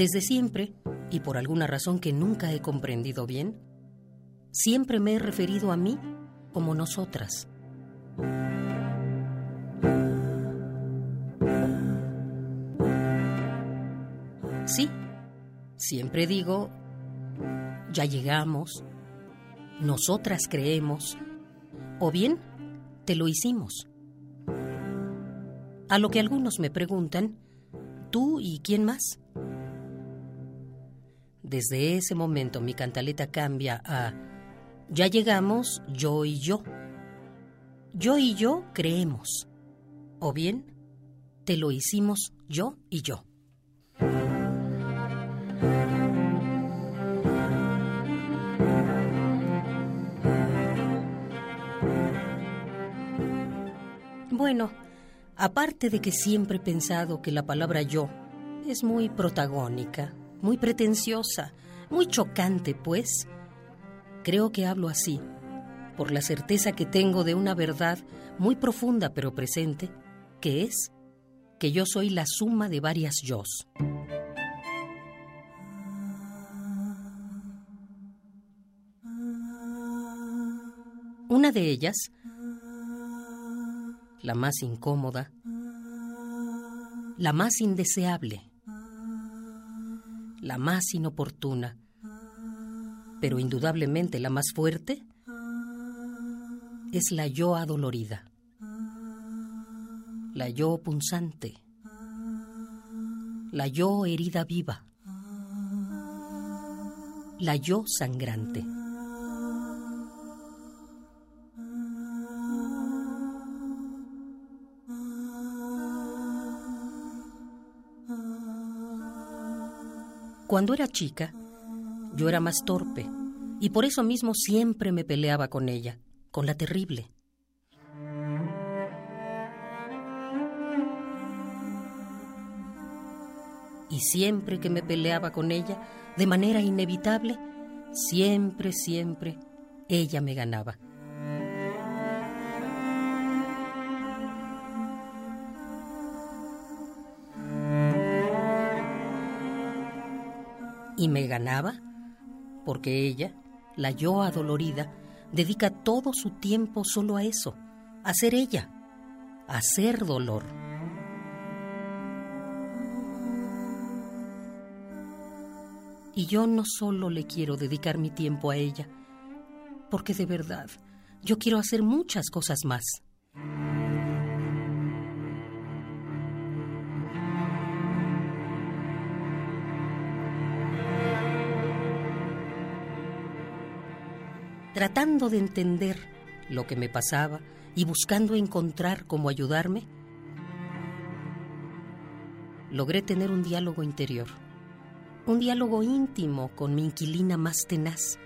Desde siempre, y por alguna razón que nunca he comprendido bien, siempre me he referido a mí como nosotras. Sí, siempre digo, ya llegamos, nosotras creemos, o bien, te lo hicimos. A lo que algunos me preguntan, ¿tú y quién más? Desde ese momento mi cantaleta cambia a ya llegamos yo y yo. Yo y yo creemos. O bien, solamente lo hicimos yo y yo. Bueno, aparte de que siempre he pensado que la palabra yo es muy protagónica, muy pretenciosa, muy chocante, pues, creo que hablo así, por la certeza que tengo de una verdad muy profunda pero presente, que es que yo soy la suma de varias yos. Una de ellas, la más incómoda, la más indeseable, la más inoportuna, pero indudablemente la más fuerte, es la yo adolorida, la yo punzante, la yo herida viva, la yo sangrante. Cuando era chica, yo era más torpe y por eso mismo siempre me peleaba con ella, con la terrible. Y siempre que me peleaba con ella, de manera inevitable, siempre, siempre, ella me ganaba. Y me ganaba porque ella, la yo adolorida, dedica todo su tiempo solo a eso, a ser ella, a ser dolor. Y yo no solo le quiero dedicar mi tiempo a ella, porque de verdad, yo quiero hacer muchas cosas más. Tratando de entender lo que me pasaba y buscando encontrar cómo ayudarme, logré tener un diálogo interior, un diálogo íntimo con mi inquilina más tenaz.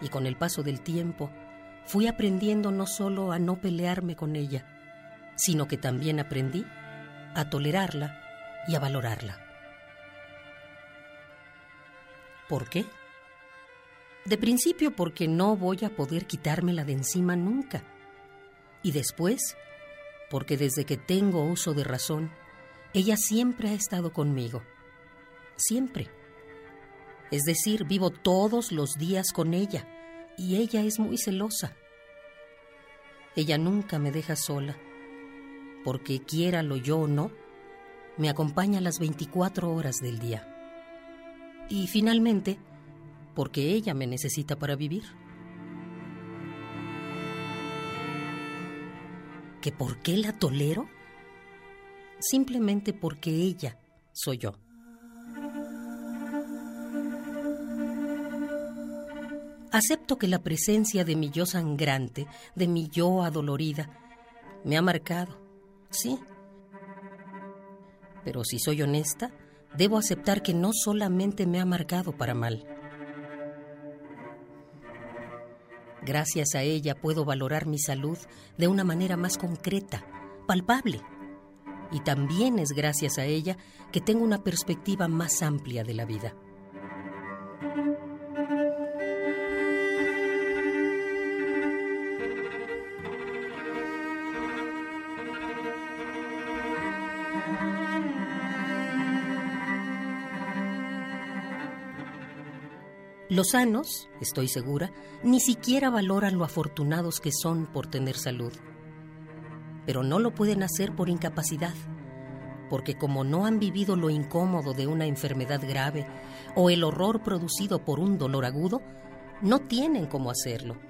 Y con el paso del tiempo fui aprendiendo no solo a no pelearme con ella, sino que también aprendí a tolerarla y a valorarla. ¿Por qué? De principio porque no voy a poder quitármela de encima nunca. Y después porque desde que tengo uso de razón, ella siempre ha estado conmigo. Siempre. Es decir, vivo todos los días con ella y ella es muy celosa. Ella nunca me deja sola, porque quiéralo yo o no, me acompaña las 24 horas del día. Y finalmente, porque ella me necesita para vivir. ¿Que por qué la tolero? Simplemente porque ella soy yo. Acepto que la presencia de mi yo sangrante, de mi yo adolorida, me ha marcado, sí. Pero si soy honesta, debo aceptar que no solamente me ha marcado para mal. Gracias a ella puedo valorar mi salud de una manera más concreta, palpable. Y también es gracias a ella que tengo una perspectiva más amplia de la vida. Los sanos, estoy segura, ni siquiera valoran lo afortunados que son por tener salud. Pero no lo pueden hacer por incapacidad, porque como no han vivido lo incómodo de una enfermedad grave o el horror producido por un dolor agudo, no tienen cómo hacerlo.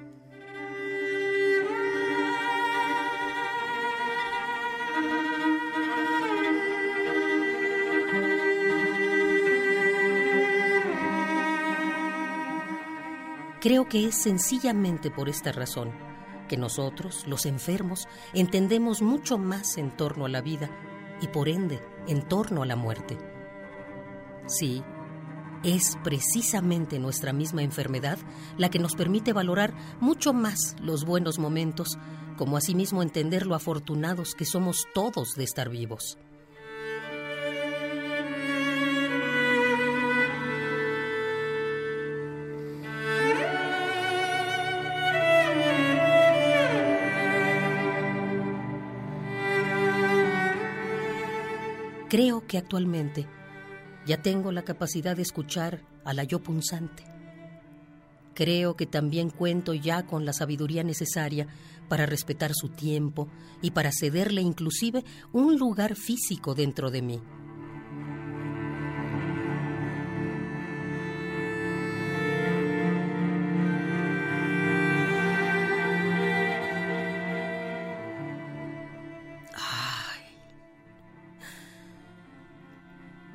Creo que es sencillamente por esta razón que nosotros, los enfermos, entendemos mucho más en torno a la vida y por ende en torno a la muerte. Sí, es precisamente nuestra misma enfermedad la que nos permite valorar mucho más los buenos momentos, como asimismo entender lo afortunados que somos todos de estar vivos. Creo que actualmente ya tengo la capacidad de escuchar a la yo punzante. Creo que también cuento ya con la sabiduría necesaria para respetar su tiempo y para cederle inclusive un lugar físico dentro de mí.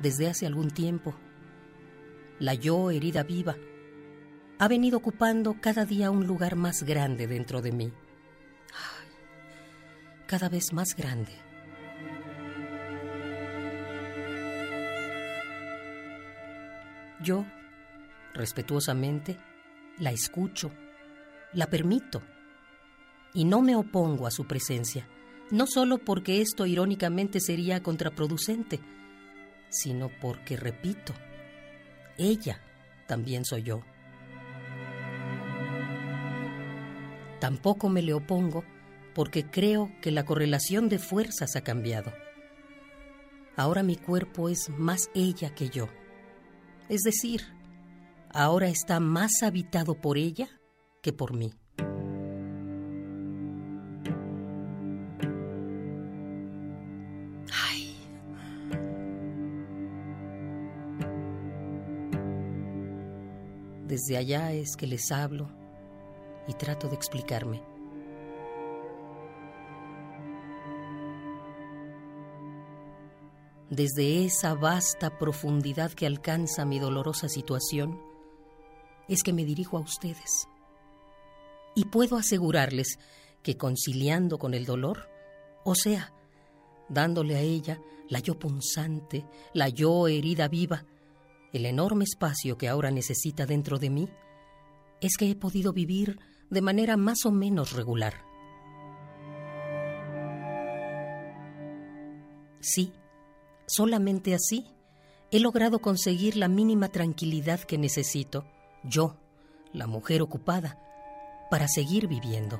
Desde hace algún tiempo. La yo herida viva ha venido ocupando cada día un lugar más grande dentro de mí. cada vez más grande. Yo, respetuosamente, la escucho, la permito y no me opongo a su presencia, no solo porque esto irónicamente sería contraproducente, sino porque, repito, ella también soy yo. Tampoco me le opongo porque creo que la correlación de fuerzas ha cambiado. Ahora mi cuerpo es más ella que yo. Es decir, ahora está más habitado por ella que por mí. Desde allá es que les hablo y trato de explicarme. Desde esa vasta profundidad que alcanza mi dolorosa situación, es que me dirijo a ustedes. Y puedo asegurarles que conciliando con el dolor, o sea, dándole a ella la yo punzante, la yo herida viva, el enorme espacio que ahora necesita dentro de mí, es que he podido vivir de manera más o menos regular. Sí, solamente así he logrado conseguir la mínima tranquilidad que necesito, yo, la mujer ocupada, para seguir viviendo.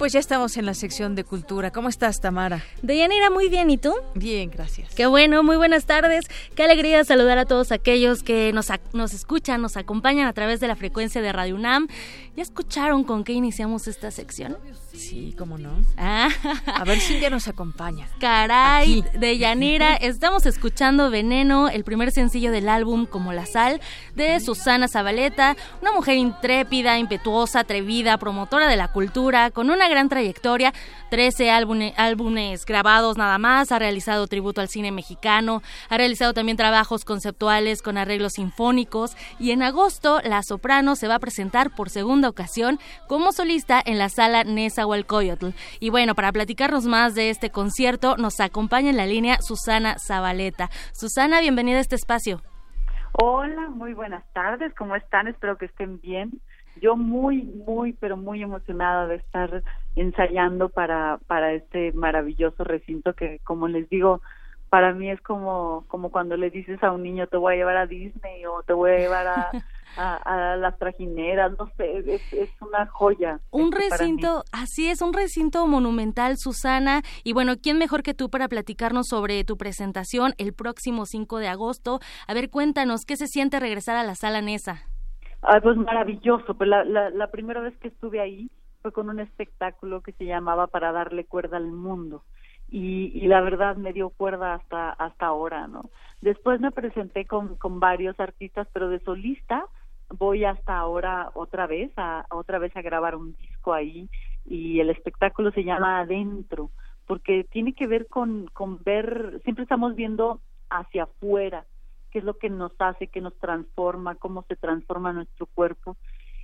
Pues ya estamos en la sección de cultura. ¿Cómo estás, Tamara? Deyanira, muy bien. ¿Y tú? Bien, gracias. Qué bueno, muy buenas tardes. Qué alegría saludar a todos aquellos que nos, nos escuchan, nos acompañan a través de la frecuencia de Radio UNAM. ¿Ya escucharon con qué iniciamos esta sección? Sí, cómo no. Ah. A ver si ya nos acompaña. Caray, de Yanira, estamos escuchando Veneno, el primer sencillo del álbum Como la Sal, de Susana Zabaleta, una mujer intrépida, impetuosa, atrevida, promotora de la cultura, con una gran trayectoria, 13 álbumes grabados nada más, ha realizado tributo al cine mexicano, ha realizado también trabajos conceptuales con arreglos sinfónicos y en agosto La Soprano se va a presentar por segunda ocasión como solista en la sala Nezahualcóyotl. Y bueno, para platicarnos más de este concierto nos acompaña en la línea Susana Zabaleta. Susana, bienvenida a este espacio. Hola, muy buenas tardes, ¿cómo están? Espero que estén bien. Yo muy, muy, pero muy emocionada de estar ensayando para, para este maravilloso recinto que, como les digo, para mí es como, como cuando le dices a un niño te voy a llevar a Disney o te voy a llevar a, a, las trajineras, no sé, es, una joya. Un recinto, así es, un recinto monumental, Susana. Y bueno, ¿quién mejor que tú para platicarnos sobre tu presentación el próximo 5 de agosto? A ver, cuéntanos, ¿qué se siente regresar a la sala Nesa? Ah, pues maravilloso, pues la, la, la primera vez que estuve ahí fue con un espectáculo que se llamaba Para darle cuerda al mundo y, la verdad me dio cuerda hasta hasta ahora, ¿no? Después me presenté con, con varios artistas, pero de solista voy hasta ahora otra vez a otra vez a grabar un disco ahí y el espectáculo se llama Adentro porque tiene que ver con con ver siempre estamos viendo hacia afuera qué es lo que nos hace, qué nos transforma, cómo se transforma nuestro cuerpo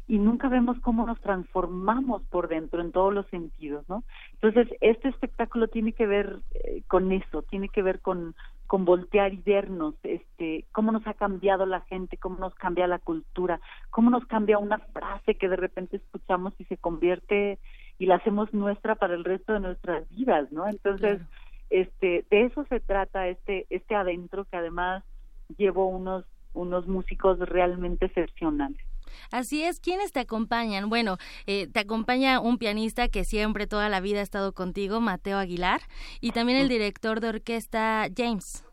y nunca vemos cómo nos transformamos por dentro en todos los sentidos, ¿no? Entonces, este espectáculo tiene que ver eh, con eso, tiene que ver con con voltear y vernos, este, cómo nos ha cambiado la gente, cómo nos cambia la cultura, cómo nos cambia una frase que de repente escuchamos y se convierte y la hacemos nuestra para el resto de nuestras vidas, ¿no? Entonces, este, de eso se trata este este adentro que además llevo unos unos músicos realmente excepcionales. Así es, ¿quiénes te acompañan? Bueno, eh, te acompaña un pianista que siempre, toda la vida ha estado contigo, Mateo Aguilar, y también el director de orquesta, James.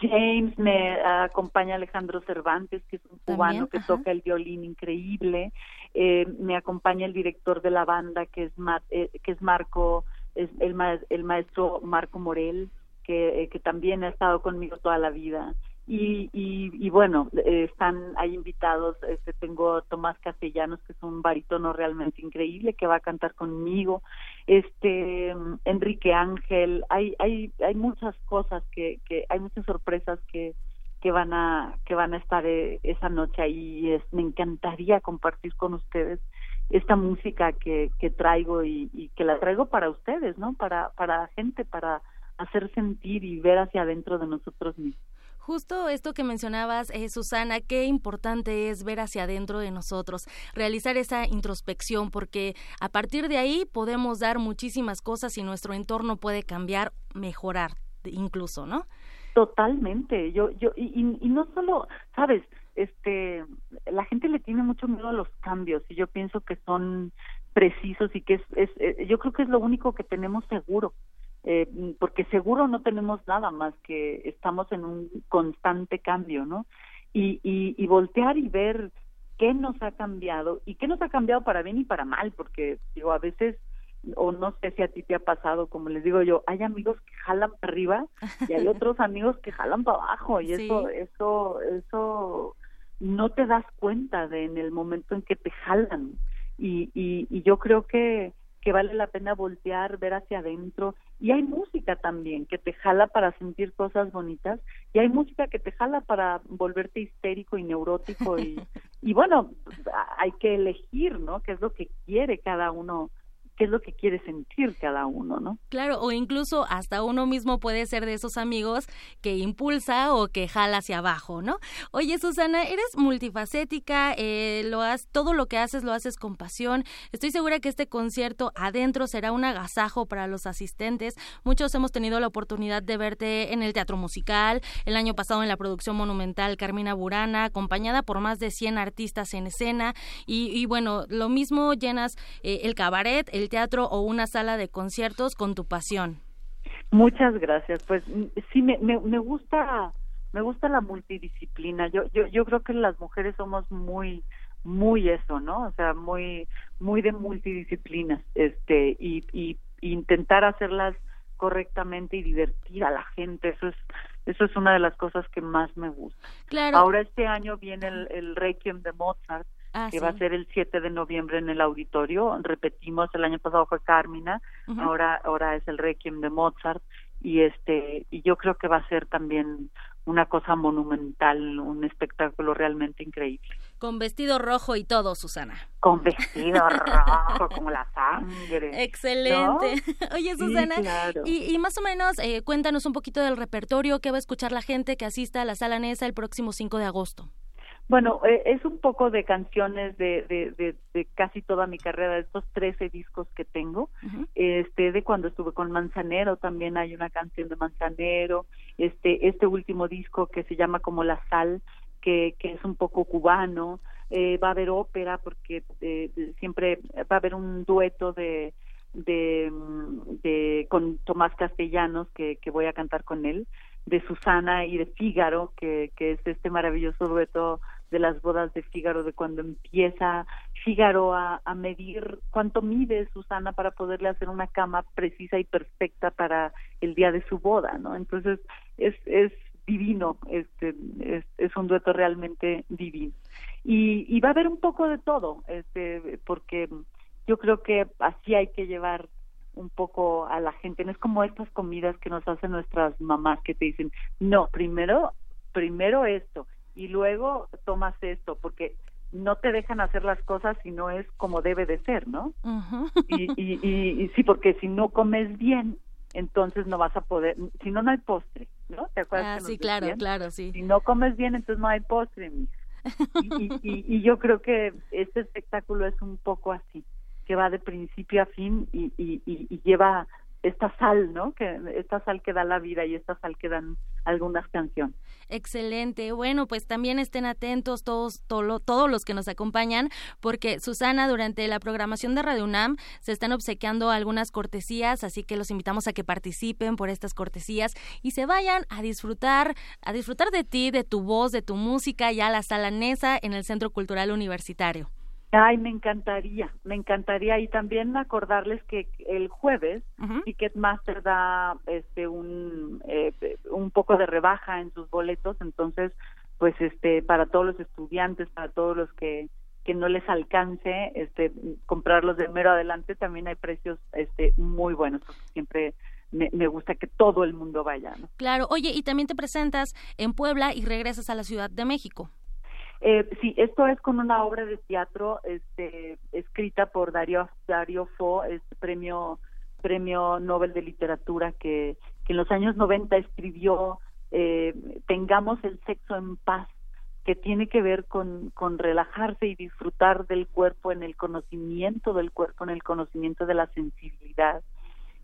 James, me acompaña Alejandro Cervantes, que es un cubano que toca el violín increíble. Eh, me acompaña el director de la banda, que es, eh, que es Marco, es el, el maestro Marco Morel, que, que también ha estado conmigo toda la vida y, y, bueno, eh, están hay invitados, este, tengo Tomás Castellanos, que es un barítono realmente increíble, que va a cantar conmigo, este Enrique Ángel, hay, hay, hay muchas cosas que, que hay muchas sorpresas que, que van a que van a estar eh, esa noche ahí es, me encantaría compartir con ustedes esta música que, que traigo y, y que la traigo para ustedes no para para la gente para hacer sentir y ver hacia adentro de nosotros mismos Justo esto que mencionabas, eh, Susana, qué importante es ver hacia adentro de nosotros, realizar esa introspección, porque a partir de ahí podemos dar muchísimas cosas y nuestro entorno puede cambiar, mejorar incluso, ¿no? Totalmente. Yo, yo, y, y no solo, sabes, este, la gente le tiene mucho miedo a los cambios y yo pienso que son precisos y que es, es, eh, yo creo que es lo único que tenemos seguro eh, porque seguro no tenemos nada más que estamos en un constante cambio, ¿no? Y, y, y voltear y ver qué nos ha cambiado y qué nos ha cambiado para bien y para mal, porque digo, a veces o no sé si a ti te ha pasado, como les digo yo, hay amigos que jalan para arriba y hay otros amigos que jalan para abajo y eso eso eso no te das cuenta de en el momento en que te jalan y, y, y yo creo que que vale la pena voltear, ver hacia adentro. Y hay música también que te jala para sentir cosas bonitas y hay música que te jala para volverte histérico y neurótico y, y bueno, hay que elegir, ¿no? ¿Qué es lo que quiere cada uno qué es lo que quiere sentir cada uno, ¿no? Claro, o incluso hasta uno mismo puede ser de esos amigos que impulsa o que jala hacia abajo, ¿no? Oye, Susana, eres multifacética, eh, lo has, todo lo que haces lo haces con pasión. Estoy segura que este concierto adentro será un agasajo para los asistentes. Muchos hemos tenido la oportunidad de verte en el teatro musical, el año pasado en la producción monumental Carmina Burana, acompañada por más de 100 artistas en escena. Y, bueno, lo mismo llenas eh, el cabaret, el teatro o una sala de conciertos con tu pasión. Muchas gracias. Pues mm, sí, me, me, gusta me gusta la multidisciplina. Yo, yo, yo creo que las mujeres somos muy muy eso, ¿no? O sea, muy muy de multidisciplinas, este y, y intentar hacerlas correctamente y divertir a la gente, eso es eso es una de las cosas que más me gusta. Claro. Ahora este año viene el, el Requiem de Mozart, Ah, que va a sí. ser el 7 de noviembre en el auditorio. Repetimos, el año pasado fue Carmina, Ujú. ahora ahora es el Requiem de Mozart y este y yo creo que va a ser también una cosa monumental, un espectáculo realmente increíble. Con vestido rojo y todo, Susana. Con vestido rojo como la sangre. Excelente. ¿no? Oye, Sí, Susana, claro. y, y más o menos eh, cuéntanos un poquito del repertorio que va a escuchar la gente que asista a la Sala Nesa el próximo 5 de agosto. Bueno, eh, es un poco de canciones de, de, de, de casi toda mi carrera, de estos 13 discos que tengo. Este, de cuando estuve con Manzanero, también hay una canción de Manzanero. Este, este último disco que se llama como La Sal, que, que es un poco cubano. Eh, va a haber ópera porque eh, siempre va a haber un dueto de, de, mm, de con Tomás Castellanos que, que voy a cantar con él de Susana y de Fígaro, que, que es este maravilloso dueto de las bodas de Fígaro, de cuando empieza Fígaro a, a medir cuánto mide Susana para poderle hacer una cama precisa y perfecta para el día de su boda, ¿no? Entonces es, es divino, este, es, es un dueto realmente divino. Y, y va a haber un poco de todo, este, porque yo creo que así hay que llevar un poco a la gente. No es como estas comidas que nos hacen nuestras mamás que te dicen, no, primero, primero esto y luego tomas esto, porque no te dejan hacer las cosas si no es como debe de ser, ¿no? Y, y, y, y sí, porque si no comes bien, entonces no vas a poder, si no, no hay postre, ¿no? ¿Te acuerdas? Ah, que nos sí, claro, decían? claro, sí. Si no comes bien, entonces no hay postre, mija. Y, y, y, y yo creo que este espectáculo es un poco así, que va de principio a fin y, y lleva esta sal, ¿no? Que esta sal que da la vida y esta sal que dan algunas canciones. Excelente. Bueno, pues también estén atentos todos, todo- todos los que nos acompañan, porque Susana, durante la programación de Radio UNAM se están obsequiando algunas cortesías, así que los invitamos a que participen por estas cortesías y se vayan a disfrutar, a disfrutar de ti, de tu voz, de tu música, ya a la sala Nesa en el Centro Cultural Universitario. Ay, me encantaría, me encantaría y también acordarles que el jueves Ticketmaster da este un eh, un poco de rebaja en sus boletos, entonces pues este para todos los estudiantes, para todos los que que no les alcance este comprarlos de mero adelante también hay precios este muy buenos, porque siempre me, me gusta que todo el mundo vaya, ¿no? Claro, oye, y también te presentas en Puebla y regresas a la Ciudad de México. Eh, sí, esto es con una obra de teatro este, escrita por Dario, Dario Fo, este premio, premio Nobel de Literatura que, que en los años 90 escribió eh, Tengamos el sexo en paz, que tiene que ver con, con relajarse y disfrutar del cuerpo en el conocimiento del cuerpo, en el conocimiento de la sensibilidad.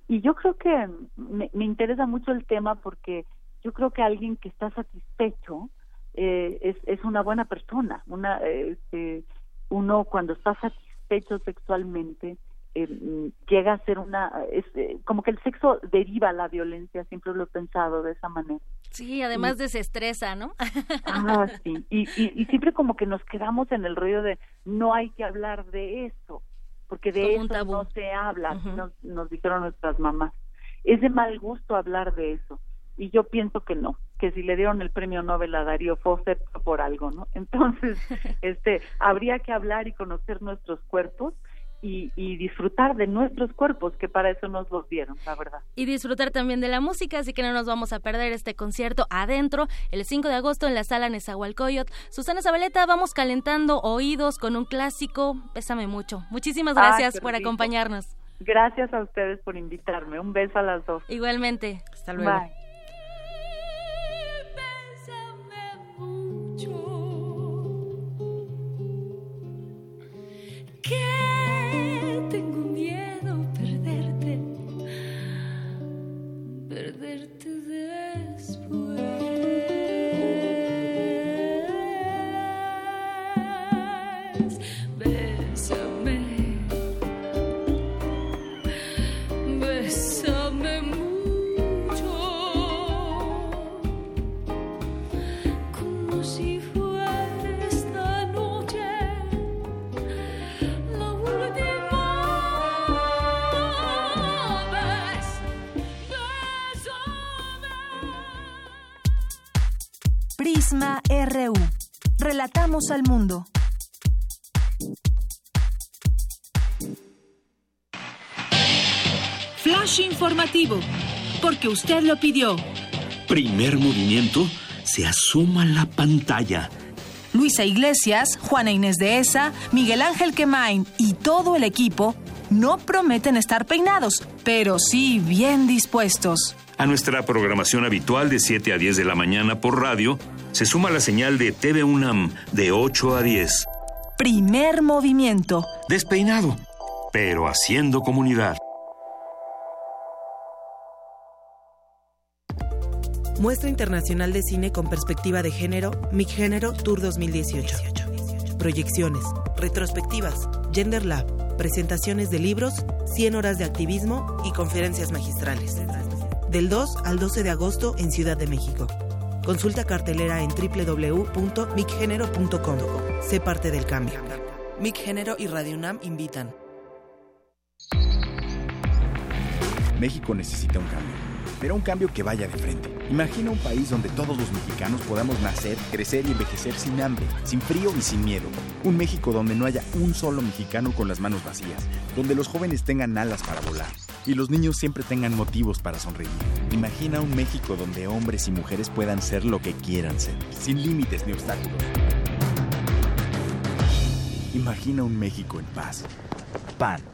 Y yo creo que me interesa mucho el tema porque yo creo que alguien que está satisfecho, eh, es, es una buena persona. Una, eh, este, uno cuando está satisfecho sexualmente eh, mm, llega a ser una, es, eh, como que el sexo deriva la violencia, siempre lo he pensado de esa manera. Sí, además desestresa, ¿no? Ah, sí. Y, y, y siempre como que nos quedamos en el rollo de no hay que hablar de eso, porque de Como eso no se habla, nos, nos dijeron nuestras mamás. Es de mal gusto hablar de eso. Y yo pienso que no, que si le dieron el premio Nobel a Darío Foster fue por algo, ¿no? Entonces, este, habría que hablar y conocer nuestros cuerpos y, y disfrutar de nuestros cuerpos, que para eso nos los dieron, la verdad. y disfrutar también de la música, así que no nos vamos a perder este concierto adentro el 5 de agosto en la sala Nezahualcóyotl. Susana Zabaleta, vamos calentando oídos con un clásico, pésame mucho. Muchísimas Ah, gracias por acompañarnos. Gracias a ustedes por invitarme. Un beso a las dos. Igualmente, hasta luego. Bye. Tengo Relatamos al mundo. Flash informativo, porque usted lo pidió. Primer movimiento, se asoma la pantalla. Luisa Iglesias, Juana Inés de Esa, Miguel Ángel Quemain y todo el equipo no prometen estar peinados, pero sí bien dispuestos. A nuestra programación habitual de 7 a 10 de la mañana por radio, se suma la señal de TV UNAM de 8 a 10. Primer movimiento. Despeinado, pero haciendo comunidad. Muestra Internacional de Cine con Perspectiva de Género, Mi Género Tour 2018. Proyecciones, retrospectivas, Gender Lab, presentaciones de libros, 100 horas de activismo y conferencias magistrales. Del 2 al 12 de agosto en Ciudad de México. Consulta cartelera en www.micgénero.com. Sé parte del cambio. Mic Género y Radio UNAM invitan. México necesita un cambio, pero un cambio que vaya de frente. Imagina un país donde todos los mexicanos podamos nacer, crecer y envejecer sin hambre, sin frío y sin miedo. Un México donde no haya un solo mexicano con las manos vacías, donde los jóvenes tengan alas para volar y los niños siempre tengan motivos para sonreír. Imagina un México donde hombres y mujeres puedan ser lo que quieran ser, sin límites ni obstáculos. Imagina un México en paz. PAN.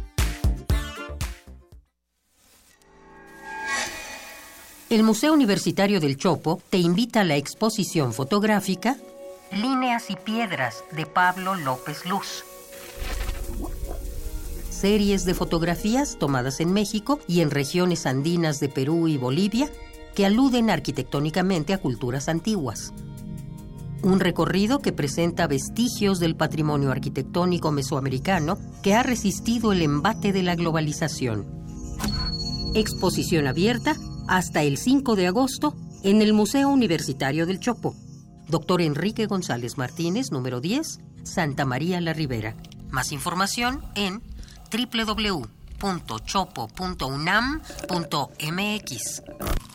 El Museo Universitario del Chopo te invita a la exposición fotográfica Líneas y Piedras de Pablo López Luz. Series de fotografías tomadas en México y en regiones andinas de Perú y Bolivia que aluden arquitectónicamente a culturas antiguas. Un recorrido que presenta vestigios del patrimonio arquitectónico mesoamericano que ha resistido el embate de la globalización. Exposición abierta hasta el 5 de agosto en el Museo Universitario del Chopo. Doctor Enrique González Martínez, número 10, Santa María la Ribera. Más información en www.chopo.unam.mx.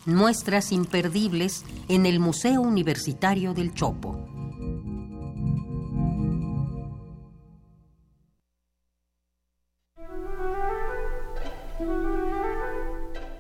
Muestras imperdibles en el Museo Universitario del Chopo.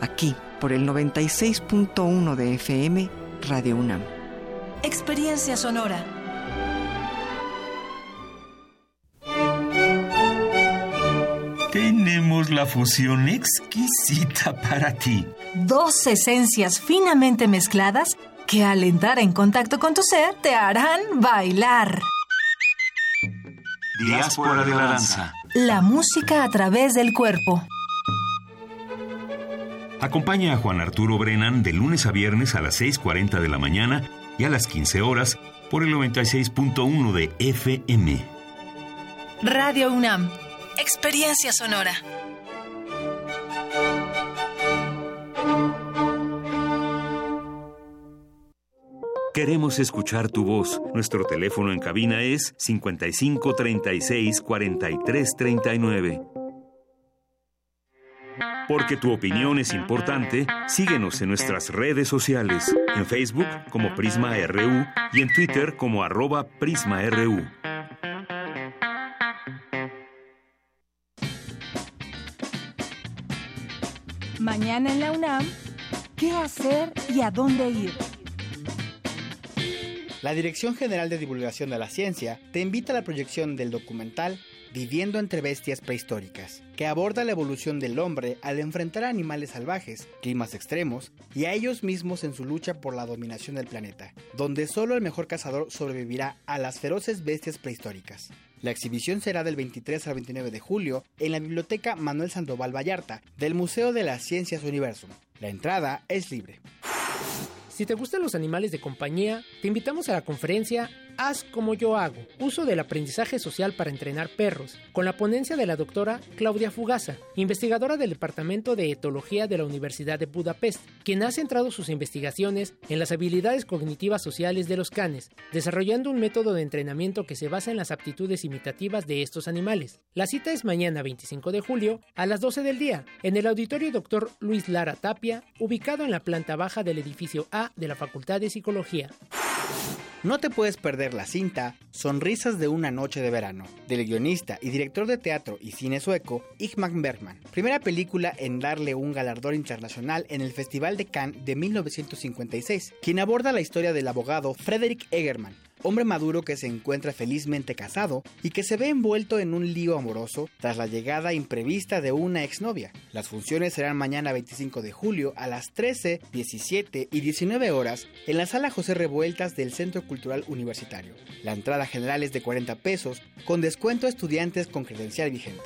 aquí por el 96.1 de FM Radio UNAM. Experiencia sonora. Tenemos la fusión exquisita para ti. Dos esencias finamente mezcladas que al entrar en contacto con tu ser te harán bailar. Diáspora de la danza. La música a través del cuerpo. Acompaña a Juan Arturo Brennan de lunes a viernes a las 6.40 de la mañana y a las 15 horas por el 96.1 de FM. Radio UNAM. Experiencia sonora. Queremos escuchar tu voz. Nuestro teléfono en cabina es 55 36 43 39. Porque tu opinión es importante, síguenos en nuestras redes sociales, en Facebook como Prisma RU y en Twitter como arroba PrismaRU. Mañana en la UNAM, ¿qué hacer y a dónde ir? La Dirección General de Divulgación de la Ciencia te invita a la proyección del documental Viviendo entre bestias prehistóricas, que aborda la evolución del hombre al enfrentar a animales salvajes, climas extremos y a ellos mismos en su lucha por la dominación del planeta, donde solo el mejor cazador sobrevivirá a las feroces bestias prehistóricas. La exhibición será del 23 al 29 de julio en la Biblioteca Manuel Sandoval Vallarta del Museo de las Ciencias Universum. La entrada es libre. Si te gustan los animales de compañía, te invitamos a la conferencia Haz como yo hago, uso del aprendizaje social para entrenar perros, con la ponencia de la doctora Claudia Fugaza, investigadora del Departamento de Etología de la Universidad de Budapest, quien ha centrado sus investigaciones en las habilidades cognitivas sociales de los canes, desarrollando un método de entrenamiento que se basa en las aptitudes imitativas de estos animales. La cita es mañana 25 de julio a las 12 del día, en el auditorio Dr. Luis Lara Tapia, ubicado en la planta baja del edificio A de la Facultad de Psicología. No te puedes perder la cinta Sonrisas de una noche de verano, del guionista y director de teatro y cine sueco Igmar Bergman, primera película en darle un galardón internacional en el Festival de Cannes de 1956, quien aborda la historia del abogado Frederick Egerman, hombre maduro que se encuentra felizmente casado y que se ve envuelto en un lío amoroso tras la llegada imprevista de una exnovia. Las funciones serán mañana 25 de julio a las 13, 17 y 19 horas en la sala José Revueltas del Centro Cultural Universitario. La entrada general es de 40 pesos con descuento a estudiantes con credencial vigente.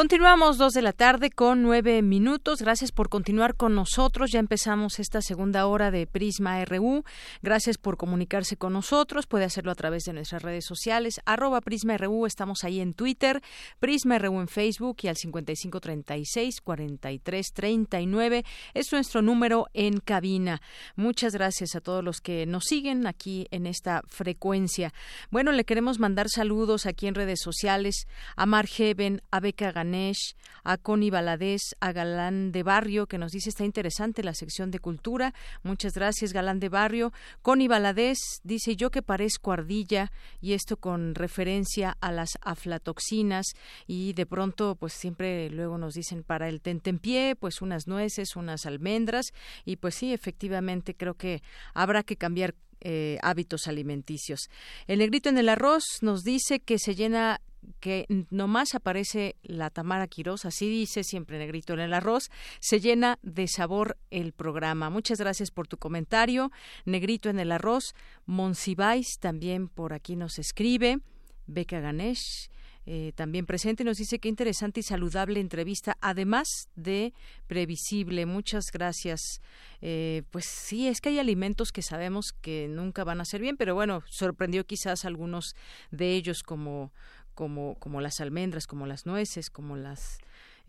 Continuamos dos de la tarde con nueve minutos. Gracias por continuar con nosotros. Ya empezamos esta segunda hora de Prisma RU. Gracias por comunicarse con nosotros. Puede hacerlo a través de nuestras redes sociales. Arroba Prisma RU. Estamos ahí en Twitter. Prisma RU en Facebook y al 5536-4339 es nuestro número en cabina. Muchas gracias a todos los que nos siguen aquí en esta frecuencia. Bueno, le queremos mandar saludos aquí en redes sociales a Margeven, a Beca Ganesh, a Connie Baladés, a Galán de Barrio, que nos dice está interesante la sección de cultura. Muchas gracias, Galán de Barrio. Connie Baladés dice yo que parezco ardilla, y esto con referencia a las aflatoxinas, y de pronto, pues siempre luego nos dicen para el tentempié, pues unas nueces, unas almendras, y pues sí, efectivamente creo que habrá que cambiar eh, hábitos alimenticios. El negrito en el arroz nos dice que se llena que nomás aparece la Tamara Quiroz, así dice siempre negrito en el arroz, se llena de sabor el programa. Muchas gracias por tu comentario, negrito en el arroz. Monsiváis también por aquí nos escribe, Beca Ganesh. Eh, también presente nos dice que interesante y saludable entrevista, además de previsible. Muchas gracias. Eh, pues sí, es que hay alimentos que sabemos que nunca van a ser bien, pero bueno, sorprendió quizás algunos de ellos como como, como las almendras, como las nueces, como las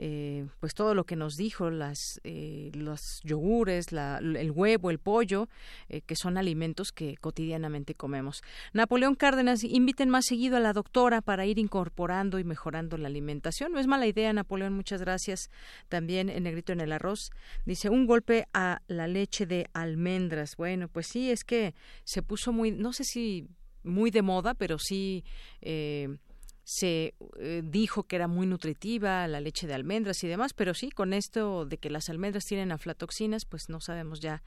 eh, pues todo lo que nos dijo, las, eh, los yogures, la, el huevo, el pollo, eh, que son alimentos que cotidianamente comemos. Napoleón Cárdenas, inviten más seguido a la doctora para ir incorporando y mejorando la alimentación. No es mala idea, Napoleón, muchas gracias. También en negrito en el arroz, dice un golpe a la leche de almendras. Bueno, pues sí, es que se puso muy, no sé si muy de moda, pero sí eh, se eh, dijo que era muy nutritiva la leche de almendras y demás, pero sí, con esto de que las almendras tienen aflatoxinas, pues no sabemos ya,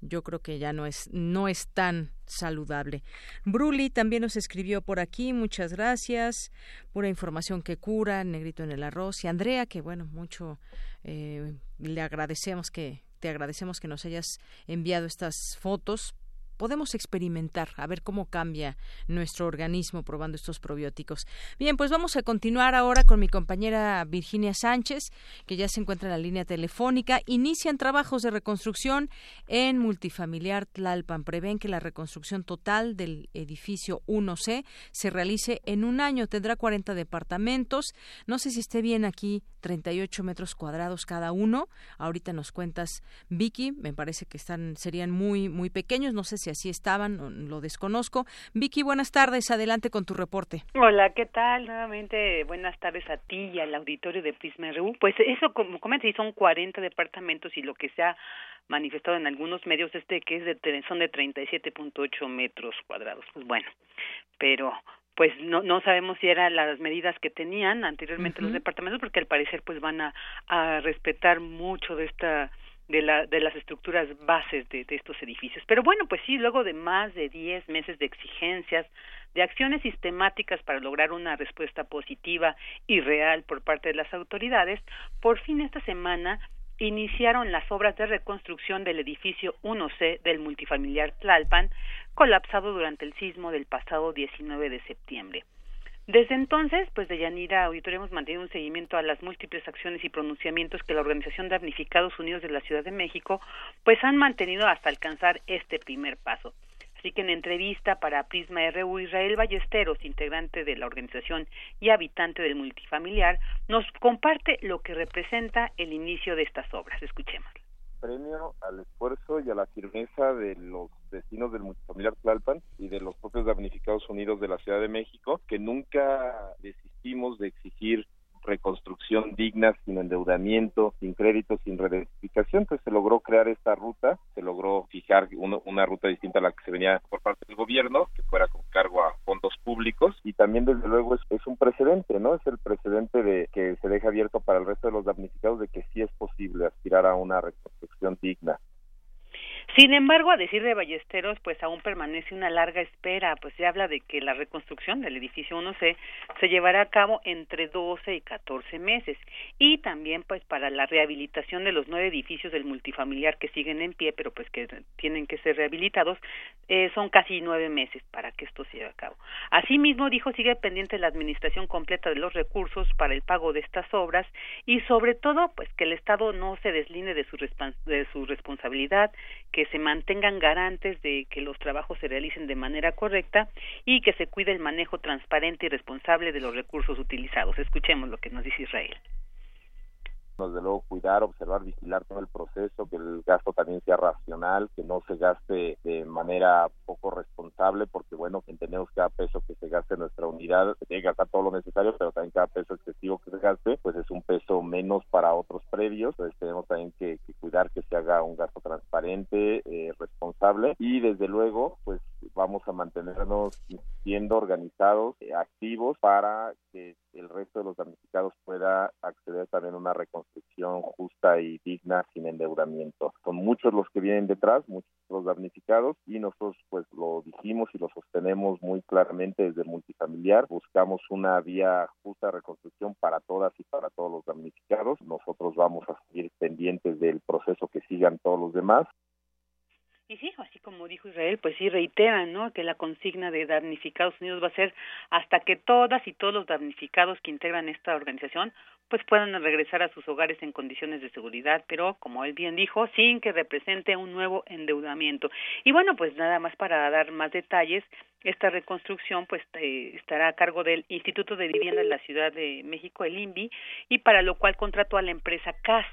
yo creo que ya no es, no es tan saludable. Bruli también nos escribió por aquí, muchas gracias, pura información que cura, negrito en el arroz, y Andrea, que bueno, mucho eh, le agradecemos que te agradecemos que nos hayas enviado estas fotos podemos experimentar, a ver cómo cambia nuestro organismo probando estos probióticos. Bien, pues vamos a continuar ahora con mi compañera Virginia Sánchez, que ya se encuentra en la línea telefónica. Inician trabajos de reconstrucción en multifamiliar Tlalpan. Prevén que la reconstrucción total del edificio 1C se realice en un año. Tendrá 40 departamentos. No sé si esté bien aquí, 38 metros cuadrados cada uno. Ahorita nos cuentas, Vicky, me parece que están serían muy muy pequeños. No sé si así estaban, lo desconozco. Vicky, buenas tardes, adelante con tu reporte. Hola, ¿qué tal? Nuevamente, buenas tardes a ti y al auditorio de Prisma RU. Pues eso, como comenté, son 40 departamentos y lo que se ha manifestado en algunos medios es de que es de, son de 37.8 metros cuadrados. Pues bueno, pero pues no, no sabemos si eran las medidas que tenían anteriormente los departamentos porque al parecer pues van a, a respetar mucho de esta de, la, de las estructuras bases de, de, estos edificios. Pero bueno, pues sí, luego de más de 10 meses de exigencias, de acciones sistemáticas para lograr una respuesta positiva y real por parte de las autoridades, por fin esta semana iniciaron las obras de reconstrucción del edificio 1C del multifamiliar Tlalpan, colapsado durante el sismo del pasado 19 de septiembre. Desde entonces, pues de Yanira Auditorio hemos mantenido un seguimiento a las múltiples acciones y pronunciamientos que la Organización de Damnificados Unidos de la Ciudad de México pues han mantenido hasta alcanzar este primer paso. Así que en entrevista para Prisma RU, Israel Ballesteros, integrante de la organización y habitante del multifamiliar, nos comparte lo que representa el inicio de estas obras. Escuchemos. Premio al esfuerzo y a la firmeza de los vecinos del multifamiliar Tlalpan y de los propios damnificados unidos de la Ciudad de México, que nunca desistimos de exigir reconstrucción digna, sin endeudamiento, sin crédito, sin rededificación. Entonces se logró crear esta ruta, se logró fijar una, ruta distinta a la que se venía por parte del gobierno, que fuera con cargo a fondos públicos y también desde luego es, es un precedente, ¿no? Es el precedente de que se deja abierto para el resto de los damnificados de que sí es posible aspirar a una reconstrucción digna. Sin embargo, a decir de Ballesteros, pues aún permanece una larga espera, pues se habla de que la reconstrucción del edificio 1C se llevará a cabo entre 12 y 14 meses y también pues para la rehabilitación de los nueve edificios del multifamiliar que siguen en pie, pero pues que tienen que ser rehabilitados, eh, son casi nueve meses para que esto se lleve a cabo. Asimismo, dijo, sigue pendiente la administración completa de los recursos para el pago de estas obras y sobre todo pues que el Estado no se deslinde de su, de su responsabilidad, se mantengan garantes de que los trabajos se realicen de manera correcta y que se cuide el manejo transparente y responsable de los recursos utilizados. Escuchemos lo que nos dice Israel desde luego cuidar, observar, vigilar todo el proceso, que el gasto también sea racional, que no se gaste de manera poco responsable, porque bueno, entendemos cada peso que se gaste en nuestra unidad, se tiene que gastar todo lo necesario, pero también cada peso excesivo que se gaste, pues es un peso menos para otros previos, entonces tenemos también que, cuidar que se haga un gasto transparente, eh, responsable, y desde luego, pues vamos a mantenernos siendo organizados, eh, activos, para que el resto de los damnificados pueda acceder también a una reconstrucción justa y digna sin endeudamiento. Son muchos los que vienen detrás, muchos los damnificados y nosotros pues lo dijimos y lo sostenemos muy claramente desde multifamiliar. Buscamos una vía justa de reconstrucción para todas y para todos los damnificados. Nosotros vamos a seguir pendientes del proceso que sigan todos los demás. Y sí, así como dijo Israel, pues sí reiteran, ¿no? Que la consigna de damnificados unidos va a ser hasta que todas y todos los damnificados que integran esta organización pues puedan regresar a sus hogares en condiciones de seguridad, pero como él bien dijo, sin que represente un nuevo endeudamiento. Y bueno, pues nada más para dar más detalles, esta reconstrucción pues eh, estará a cargo del Instituto de Vivienda de la Ciudad de México, el INVI, y para lo cual contrató a la empresa CAS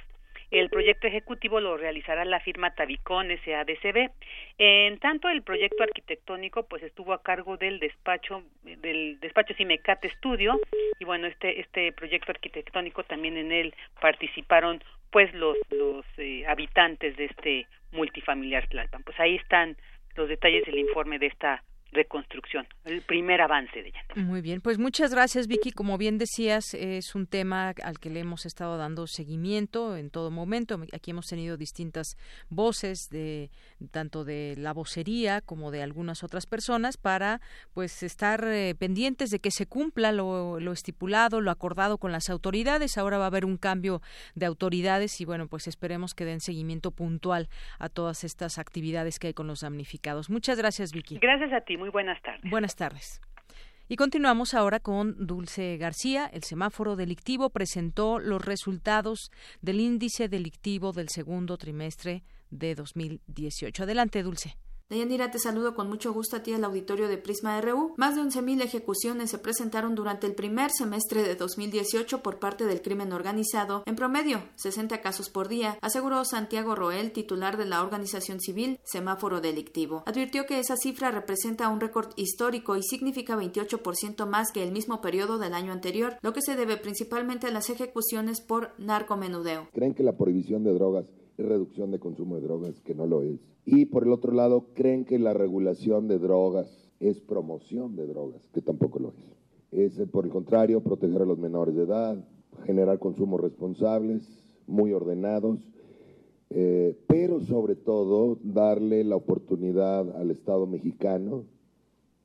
el proyecto ejecutivo lo realizará la firma Tabicón SADCB. En tanto, el proyecto arquitectónico pues estuvo a cargo del despacho del despacho Cimecate Estudio y bueno, este este proyecto arquitectónico también en él participaron pues los los eh, habitantes de este multifamiliar Tlalpan. Pues ahí están los detalles del informe de esta reconstrucción, el primer avance de ella. Muy bien, pues muchas gracias Vicky. Como bien decías, es un tema al que le hemos estado dando seguimiento en todo momento. Aquí hemos tenido distintas voces de tanto de la vocería como de algunas otras personas para pues estar eh, pendientes de que se cumpla lo, lo estipulado, lo acordado con las autoridades. Ahora va a haber un cambio de autoridades y bueno, pues esperemos que den seguimiento puntual a todas estas actividades que hay con los damnificados. Muchas gracias Vicky. Gracias a ti. Muy buenas tardes. Buenas tardes. Y continuamos ahora con Dulce García. El semáforo delictivo presentó los resultados del índice delictivo del segundo trimestre de 2018. Adelante, Dulce. Deyanira, te saludo con mucho gusto a ti al auditorio de Prisma RU. Más de 11.000 ejecuciones se presentaron durante el primer semestre de 2018 por parte del crimen organizado, en promedio 60 casos por día, aseguró Santiago Roel, titular de la organización civil Semáforo Delictivo. Advirtió que esa cifra representa un récord histórico y significa 28% más que el mismo periodo del año anterior, lo que se debe principalmente a las ejecuciones por narcomenudeo. ¿Creen que la prohibición de drogas reducción de consumo de drogas, que no lo es. Y por el otro lado, creen que la regulación de drogas es promoción de drogas, que tampoco lo es. Es, eh, por el contrario, proteger a los menores de edad, generar consumos responsables, muy ordenados, eh, pero sobre todo darle la oportunidad al Estado mexicano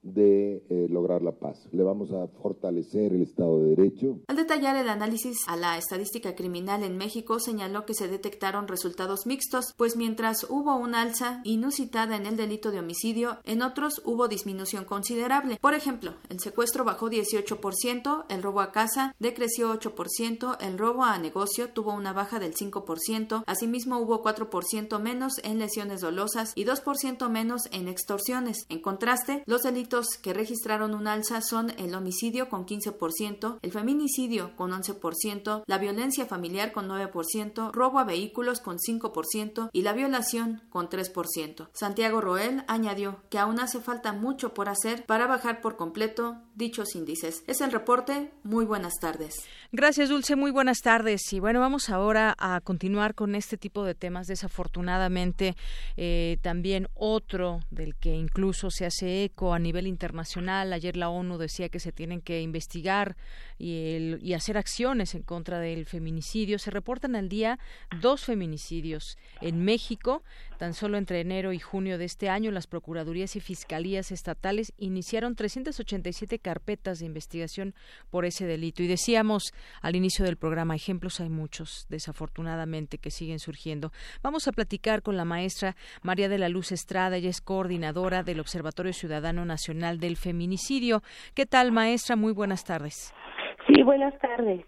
de eh, lograr la paz. Le vamos a fortalecer el Estado de Derecho. Al detallar el análisis a la estadística criminal en México, señaló que se detectaron resultados mixtos, pues mientras hubo una alza inusitada en el delito de homicidio, en otros hubo disminución considerable. Por ejemplo, el secuestro bajó 18%, el robo a casa decreció 8%, el robo a negocio tuvo una baja del 5%, asimismo hubo 4% menos en lesiones dolosas y 2% menos en extorsiones. En contraste, los delitos que registraron un alza son el homicidio con 15%, el feminicidio con 11%, la violencia familiar con 9%, robo a vehículos con 5% y la violación con 3%. Santiago Roel añadió que aún hace falta mucho por hacer para bajar por completo dichos índices. Es el reporte. Muy buenas tardes. Gracias, Dulce. Muy buenas tardes. Y bueno, vamos ahora a continuar con este tipo de temas. Desafortunadamente, eh, también otro del que incluso se hace eco a nivel internacional. Ayer la ONU decía que se tienen que investigar y, y hacer acciones en contra del feminicidio. Se reportan al día dos feminicidios en México. Tan solo entre enero y junio de este año, las procuradurías y fiscalías estatales iniciaron 387 carpetas de investigación por ese delito. Y decíamos al inicio del programa, ejemplos hay muchos, desafortunadamente, que siguen surgiendo. Vamos a platicar con la maestra María de la Luz Estrada, ella es coordinadora del Observatorio Ciudadano Nacional del Feminicidio. ¿Qué tal, maestra? Muy buenas tardes. Sí, buenas tardes.